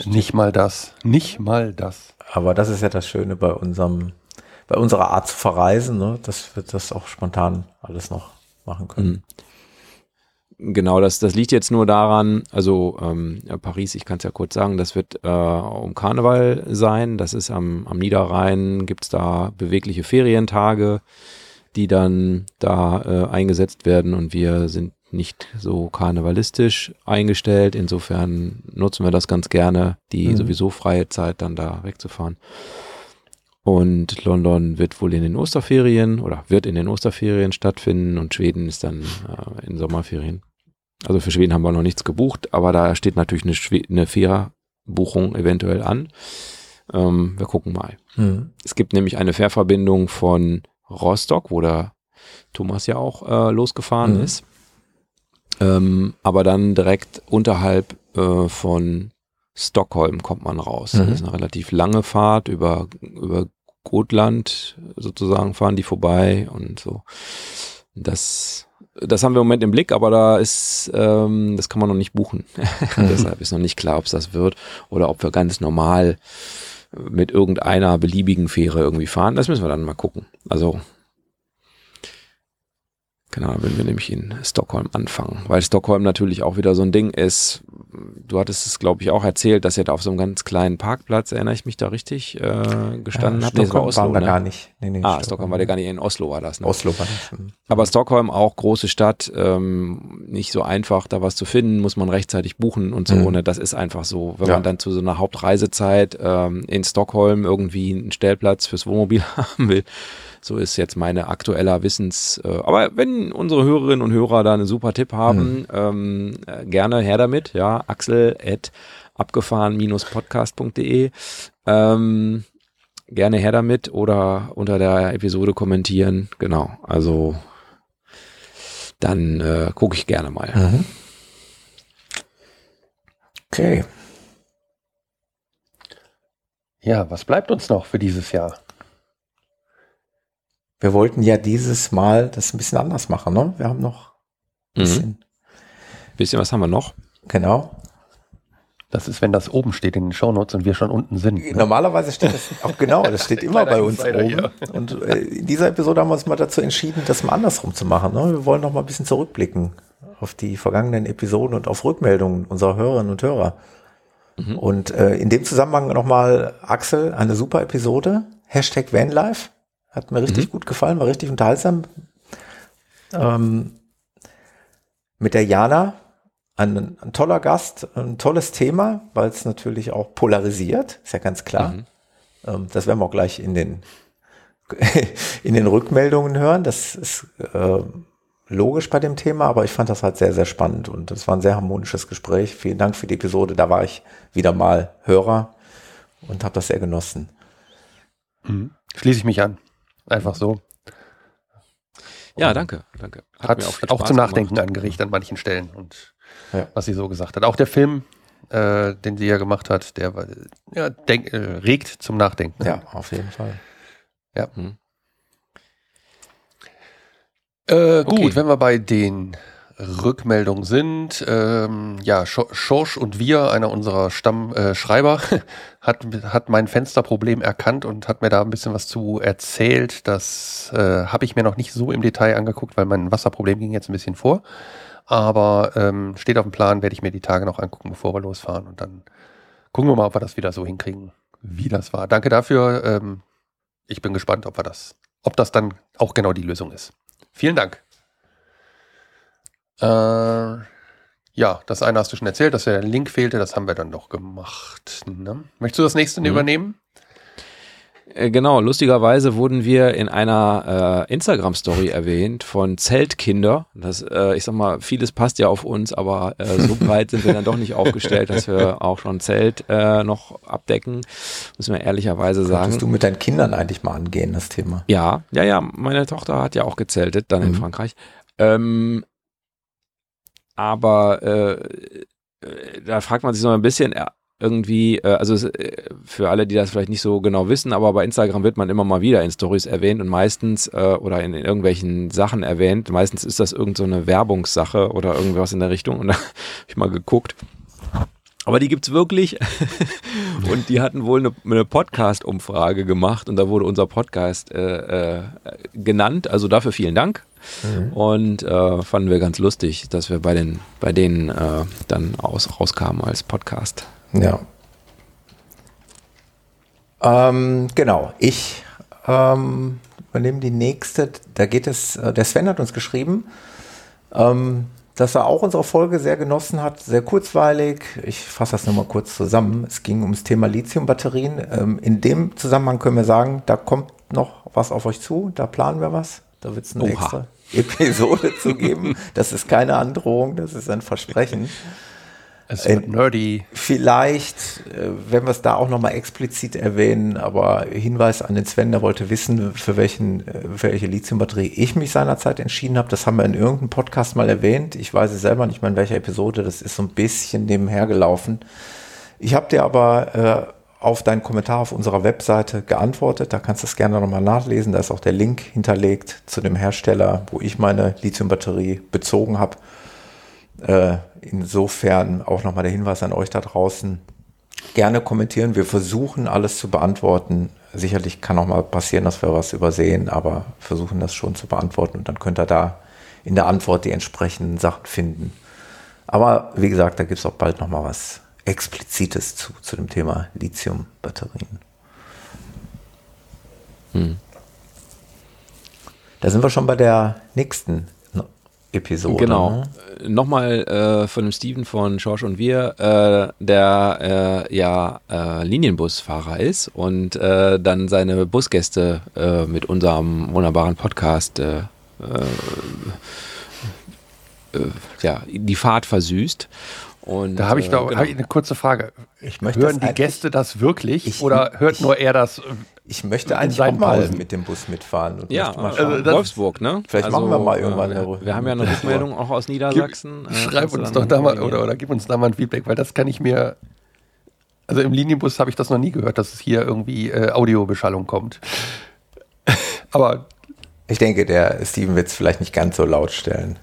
Nicht mal das. Nicht mal das. Aber das ist ja das Schöne bei unserem, bei unserer Art zu verreisen, ne? dass wir das auch spontan alles noch machen können. Genau, das, das liegt jetzt nur daran, also ähm, Paris, ich kann es ja kurz sagen, das wird äh, um Karneval sein, das ist am, am Niederrhein, gibt's da bewegliche Ferientage. die dann da äh, eingesetzt werden und wir sind nicht so karnevalistisch eingestellt. Insofern nutzen wir das ganz gerne, die Mhm. sowieso freie Zeit dann da wegzufahren. Und London wird wohl in den Osterferien oder wird in den Osterferien stattfinden und Schweden ist dann äh, in Sommerferien. Also für Schweden haben wir noch nichts gebucht, aber da steht natürlich eine, Schwe eine Fährbuchung eventuell an. Ähm, wir gucken mal. Mhm. Es gibt nämlich eine Fährverbindung von Rostock, wo der Thomas ja auch äh, losgefahren Mhm. ist. Ähm, aber dann direkt unterhalb äh, von Stockholm kommt man raus. Mhm. Das ist eine relativ lange Fahrt über, über Gotland sozusagen fahren die vorbei und so. Das, das haben wir im Moment im Blick, aber da ist, ähm, das kann man noch nicht buchen. Deshalb ist noch nicht klar, ob es das wird oder ob wir ganz normal mit irgendeiner beliebigen Fähre irgendwie fahren. Das müssen wir dann mal gucken. Also, genau, wenn wir nämlich in Stockholm anfangen, weil Stockholm natürlich auch wieder so ein Ding ist. Du hattest es, glaube ich, auch erzählt, dass ihr da auf so einem ganz kleinen Parkplatz, erinnere ich mich da richtig, äh, gestanden ja, habt. Nee, Stockholm Oslo, waren wir ne? gar nicht. Nee, nee, Ah, Stockholm war der gar nicht, in Oslo war das. Ne? Oslo war das. Mhm. Aber Stockholm auch große Stadt, ähm, nicht so einfach, da was zu finden, muss man rechtzeitig buchen und so. Mhm. Ne? Das ist einfach so. Wenn Ja. man dann zu so einer Hauptreisezeit ähm, in Stockholm irgendwie einen Stellplatz fürs Wohnmobil haben will, so ist jetzt meine aktueller Wissens. Äh, aber wenn unsere Hörerinnen und Hörer da einen super Tipp haben, ähm, äh, gerne her damit. Ja, Axel at abgefahren-podcast.de. Ähm, gerne her damit oder unter der Episode kommentieren. Genau, also dann äh, gucke ich gerne mal. Mhm. Okay. Ja, was bleibt uns noch für dieses Jahr? Wir wollten ja dieses Mal das ein bisschen anders machen, ne? Wir haben noch ein Mhm. bisschen, Bisschen was haben wir noch? genau. Das ist, wenn das oben steht in den Shownotes und wir schon unten sind. Ne? Normalerweise steht das auch genau, das steht immer bei uns Insider oben. Und äh, in dieser Episode haben wir uns mal dazu entschieden, das mal andersrum zu machen. Ne? Wir wollen noch mal ein bisschen zurückblicken auf die vergangenen Episoden und auf Rückmeldungen unserer Hörerinnen und Hörer. Mhm. Und äh, in dem Zusammenhang nochmal, Axel, eine super Episode. Hashtag Vanlife. Hat mir richtig gut gefallen, war richtig unterhaltsam. Ähm, mit der Jana, ein, ein toller Gast, ein tolles Thema, weil es natürlich auch polarisiert, ist ja ganz klar. Mhm. Ähm, das werden wir auch gleich in den, in den Rückmeldungen hören. Das ist äh, logisch bei dem Thema, aber ich fand das halt sehr, sehr spannend und das war ein sehr harmonisches Gespräch. Vielen Dank für die Episode. Da war ich wieder mal Hörer und habe das sehr genossen. Schließe ich mich an. Einfach so. Ja, danke, danke. Hat, viel auch Spaß zum Nachdenken gemacht. angerichtet an manchen Stellen und Ja. was sie so gesagt hat. Auch der Film, äh, den sie ja gemacht hat, der war, ja, denk, äh, regt zum Nachdenken. Ja, auf jeden Fall. Hm. Äh, gut, Okay. wenn wir bei den Rückmeldungen sind, ähm, ja, Scho- Schorsch und wir, einer unserer Stammschreiber, äh, hat, hat mein Fensterproblem erkannt und hat mir da ein bisschen was zu erzählt. Das äh, habe ich mir noch nicht so im Detail angeguckt, weil mein Wasserproblem ging jetzt ein bisschen vor. Aber ähm, steht auf dem Plan, werde ich mir die Tage noch angucken, bevor wir losfahren. Und dann gucken wir mal, ob wir das wieder so hinkriegen, wie das war. Danke dafür. Ähm, ich bin gespannt, ob wir das, ob das dann auch genau die Lösung ist. Vielen Dank. Äh, ja, das eine hast du schon erzählt, dass der Link fehlte, das haben wir dann doch gemacht. Ne? Möchtest du das nächste Mhm. übernehmen? Äh, Genau, lustigerweise wurden wir in einer äh, Instagram-Story erwähnt von Zeltkinder. Das, äh, ich sag mal, vieles passt ja auf uns, aber äh, so breit sind wir dann doch nicht aufgestellt, dass wir auch schon Zelt äh, noch abdecken. Müssen wir ehrlicherweise sagen. Könntest du mit deinen Kindern eigentlich mal angehen, das Thema? Ja, ja, ja, meine Tochter hat ja auch gezeltet, dann in Mhm. Frankreich. Ähm, aber äh, äh, da fragt man sich so ein bisschen äh, irgendwie, äh, also es, äh, für alle, die das vielleicht nicht so genau wissen, aber bei Instagram wird man immer mal wieder in Stories erwähnt und meistens äh, oder in, in irgendwelchen Sachen erwähnt. Meistens ist das irgend so Werbungssache oder irgendwas in der Richtung und da habe ich mal geguckt. Aber die gibt's wirklich. und die hatten wohl eine, eine Podcast-Umfrage gemacht und da wurde unser Podcast äh, äh, genannt. Also dafür vielen Dank. Und äh, fanden wir ganz lustig, dass wir bei den bei denen äh, dann aus, rauskamen als Podcast. Ja. Ähm, genau. Ich ähm, übernehmen die nächste. Da geht es, äh, der Sven hat uns geschrieben, ähm, dass er auch unsere Folge sehr genossen hat, sehr kurzweilig. Ich fasse das nur mal kurz zusammen. Es ging ums Thema Lithiumbatterien. Ähm, in dem Zusammenhang können wir sagen, da kommt noch was auf euch zu, da planen wir was. Da wird es eine Oha. extra Episode zu geben. Das ist keine Androhung, das ist ein Versprechen. Es wird äh, nerdy. Vielleicht, äh, wenn wir es da auch nochmal explizit erwähnen, aber Hinweis an den Sven, der wollte wissen, für, welchen, äh, für welche Lithiumbatterie ich mich seinerzeit entschieden habe. Das haben wir in irgendeinem Podcast mal erwähnt. Ich weiß es selber nicht mehr in welcher Episode. Das ist so ein bisschen nebenher gelaufen. Ich habe dir aber äh, auf deinen Kommentar auf unserer Webseite geantwortet. Da kannst du es gerne nochmal nachlesen. Da ist auch der Link hinterlegt zu dem Hersteller, wo ich meine Lithiumbatterie bezogen habe. Äh, insofern auch nochmal der Hinweis an euch da draußen. Gerne kommentieren. Wir versuchen alles zu beantworten. Sicherlich kann auch mal passieren, dass wir was übersehen, aber versuchen das schon zu beantworten und dann könnt ihr da in der Antwort die entsprechenden Sachen finden. Aber wie gesagt, da gibt es auch bald nochmal was Explizites zu, zu dem Thema Lithium-Batterien. Hm. Da sind wir schon bei der nächsten Episode. Genau. Ne? Nochmal äh, von dem Steven von Schorsch und wir, äh, der äh, ja äh, Linienbusfahrer ist und äh, dann seine Busgäste äh, mit unserem wunderbaren Podcast ja, die Fahrt versüßt. Und, da habe ich, doch, genau. hab ich eine kurze Frage. Hören die Gäste das wirklich ich, oder hört ich, nur er das ich möchte eigentlich auch mal Pausen. mit dem Bus mitfahren. ja, also Wolfsburg, ne? Vielleicht also, machen wir mal irgendwann äh, eine Wir haben ja eine Rückmeldung auch aus Niedersachsen. Gib, äh, schreib uns doch da mal oder, oder gib uns da mal ein Feedback, weil das kann ich mir. Also im Linienbus habe ich das noch nie gehört, dass es hier irgendwie äh, Audiobeschallung kommt. Aber. Ich denke, der Steven wird es vielleicht nicht ganz so laut stellen,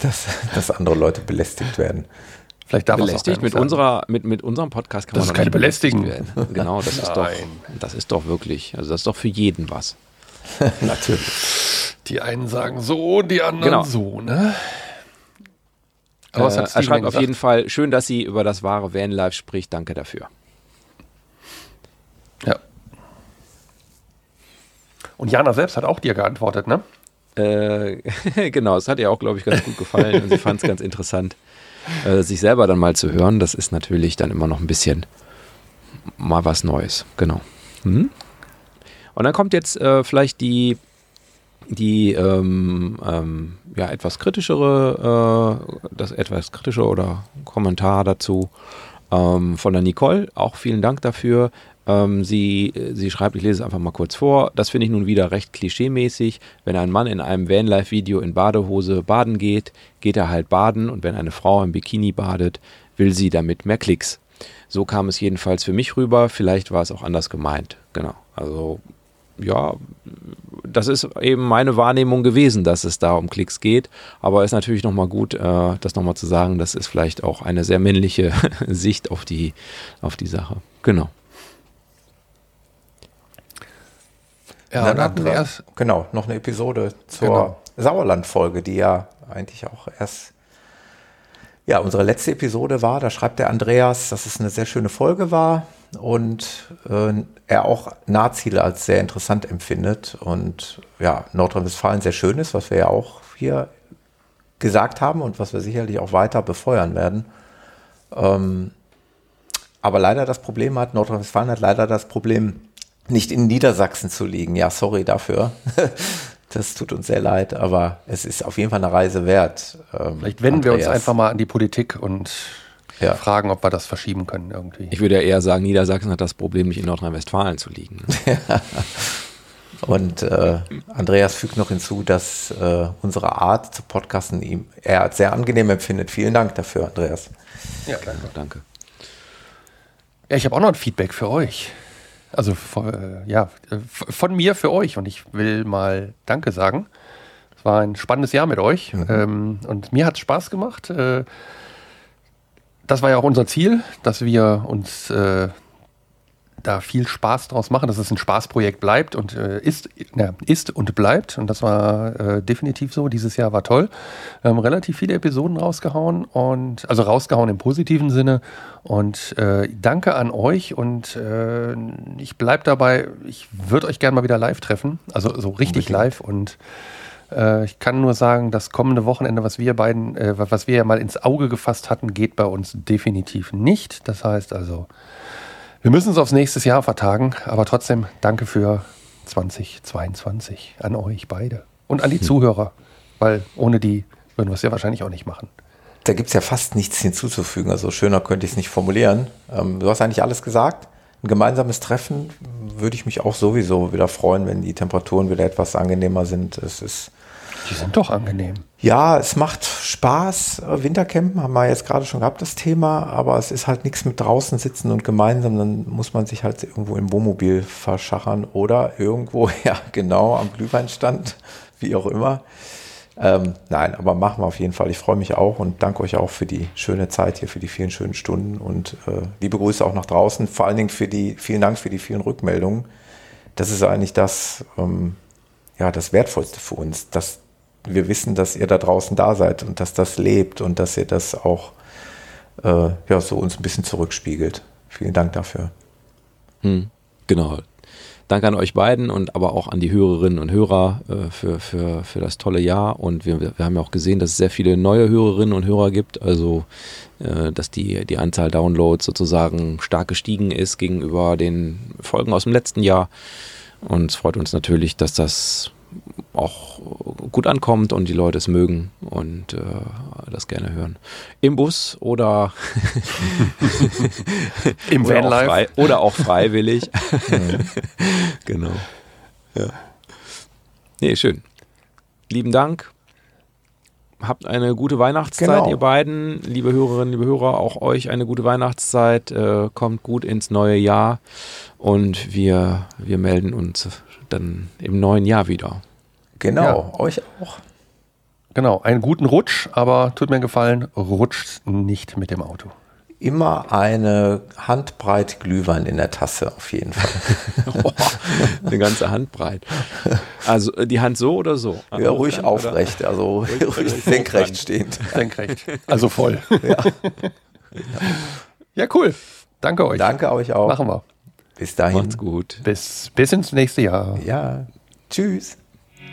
dass, dass andere Leute belästigt werden. Vielleicht darf belästigt mit unserer mit, mit unserem Podcast kann das man ist keine Belästigung werden. Genau, das ist doch das ist doch wirklich, also das ist doch für jeden was. Natürlich. Die einen sagen so, die anderen genau. so, ne? Aber was äh, er schreibt auf jeden Fall, schön, dass sie über das wahre Vanlife spricht. Danke dafür. Ja. Und Jana selbst hat auch dir geantwortet, ne? Äh, genau, es hat ihr auch, glaube ich, ganz gut gefallen und sie fand es ganz interessant äh, sich selber dann mal zu hören, das ist natürlich dann immer noch ein bisschen mal was Neues. Genau. Hm? Und dann kommt jetzt äh, vielleicht die, die ähm, ähm, ja, etwas kritischere, äh, das etwas kritische oder Kommentar dazu ähm, von der Nicole. Auch vielen Dank dafür. Ähm, sie, sie schreibt, ich lese es einfach mal kurz vor. Das finde ich nun wieder recht klischeemäßig. Wenn ein Mann in einem Vanlife-Video in Badehose baden geht, geht er halt baden und wenn eine Frau im Bikini badet, will sie damit mehr Klicks. So kam es jedenfalls für mich rüber. Vielleicht war es auch anders gemeint. Genau. Also, ja, das ist eben meine Wahrnehmung gewesen, dass es da um Klicks geht. Aber es ist natürlich nochmal gut, äh, das nochmal zu sagen. Das ist vielleicht auch eine sehr männliche Sicht auf die, auf die Sache. Genau. Ja, und dann hatten wir genau noch eine Episode zur genau. Sauerland-Folge, die ja eigentlich auch erst ja unsere letzte Episode war. Da schreibt der Andreas, dass es eine sehr schöne Folge war und äh, er auch Nahziele als sehr interessant empfindet und ja Nordrhein-Westfalen sehr schön ist, was wir ja auch hier gesagt haben und was wir sicherlich auch weiter befeuern werden. Ähm, aber leider das Problem hat, Nordrhein-Westfalen hat leider das Problem, nicht in Niedersachsen zu liegen. Ja, sorry dafür. Das tut uns sehr leid, aber es ist auf jeden Fall eine Reise wert. Ähm, Vielleicht wenden Andreas. wir uns einfach mal an die Politik und ja. fragen, ob wir das verschieben können irgendwie. Ich würde ja eher sagen, Niedersachsen hat das Problem, nicht in Nordrhein-Westfalen zu liegen. und äh, Andreas fügt noch hinzu, dass äh, unsere Art zu podcasten ihm er sehr angenehm empfindet. Vielen Dank dafür, Andreas. Ja, danke. danke. Ja, ich habe auch noch ein Feedback für euch. Also von, ja, von mir für euch und ich will mal Danke sagen. Es war ein spannendes Jahr mit euch mhm. ähm, und mir hat es Spaß gemacht. Äh, das war ja auch unser Ziel, dass wir uns äh, da viel Spaß draus machen, dass es ein Spaßprojekt bleibt und äh, ist, ja, ist und bleibt. Und das war äh, definitiv so. Dieses Jahr war toll. Wir haben relativ viele Episoden rausgehauen und also rausgehauen im positiven Sinne. Und äh, danke an euch und äh, ich bleibe dabei, ich würde euch gerne mal wieder live treffen. Also so richtig Unbedingt. live und äh, ich kann nur sagen, das kommende Wochenende, was wir beiden, äh, was wir ja mal ins Auge gefasst hatten, geht bei uns definitiv nicht. Das heißt also, wir müssen es aufs nächste Jahr vertagen, aber trotzdem danke für 2022 an euch beide und an die hm. Zuhörer, weil ohne die würden wir es ja wahrscheinlich auch nicht machen. Da gibt es ja fast nichts hinzuzufügen, also schöner könnte ich es nicht formulieren. Ähm, du hast eigentlich alles gesagt. Ein gemeinsames Treffen würde ich mich auch sowieso wieder freuen, wenn die Temperaturen wieder etwas angenehmer sind. Es ist die sind doch angenehm. Ja, es macht Spaß. Wintercampen haben wir jetzt gerade schon gehabt, das Thema, aber es ist halt nichts mit draußen sitzen und gemeinsam. Dann muss man sich halt irgendwo im Wohnmobil verschachern oder irgendwo, ja, genau, am Glühweinstand, wie auch immer. Ähm, nein, aber machen wir auf jeden Fall. Ich freue mich auch und danke euch auch für die schöne Zeit hier, für die vielen schönen Stunden und äh, liebe Grüße auch nach draußen. Vor allen Dingen für die, vielen Dank für die vielen Rückmeldungen. Das ist eigentlich das, ähm, ja, das Wertvollste für uns, dass wir wissen, dass ihr da draußen da seid und dass das lebt und dass ihr das auch äh, ja, so uns ein bisschen zurückspiegelt. Vielen Dank dafür. Hm, genau. Danke an euch beiden und aber auch an die Hörerinnen und Hörer äh, für, für, für das tolle Jahr. Und wir, wir haben ja auch gesehen, dass es sehr viele neue Hörerinnen und Hörer gibt. Also, äh, dass die, die Anzahl Downloads sozusagen stark gestiegen ist gegenüber den Folgen aus dem letzten Jahr. Und es freut uns natürlich, dass das auch gut ankommt und die Leute es mögen und äh, das gerne hören. Im Bus oder im oder Vanlife. Auch frei, oder auch freiwillig. genau. Ja. Nee, schön. Lieben Dank. Habt eine gute Weihnachtszeit, genau. ihr beiden. Liebe Hörerinnen, liebe Hörer, auch euch eine gute Weihnachtszeit. Äh, kommt gut ins neue Jahr und wir, wir melden uns dann im neuen Jahr wieder. Genau, ja. euch auch. Genau, einen guten Rutsch, aber tut mir einen Gefallen, rutscht nicht mit dem Auto. Immer eine Handbreit Glühwein in der Tasse, auf jeden Fall. oh, eine ganze Handbreit. Also äh, die Hand so oder so? Ja, ruhig Hand, aufrecht, oder? also ruhig, ruhig senkrecht stehend. Senkrecht, also voll. Ja. ja, cool. Danke euch. Danke euch auch. Machen wir. Bis dahin. Macht's gut. Bis, bis ins nächste Jahr. Ja. Tschüss.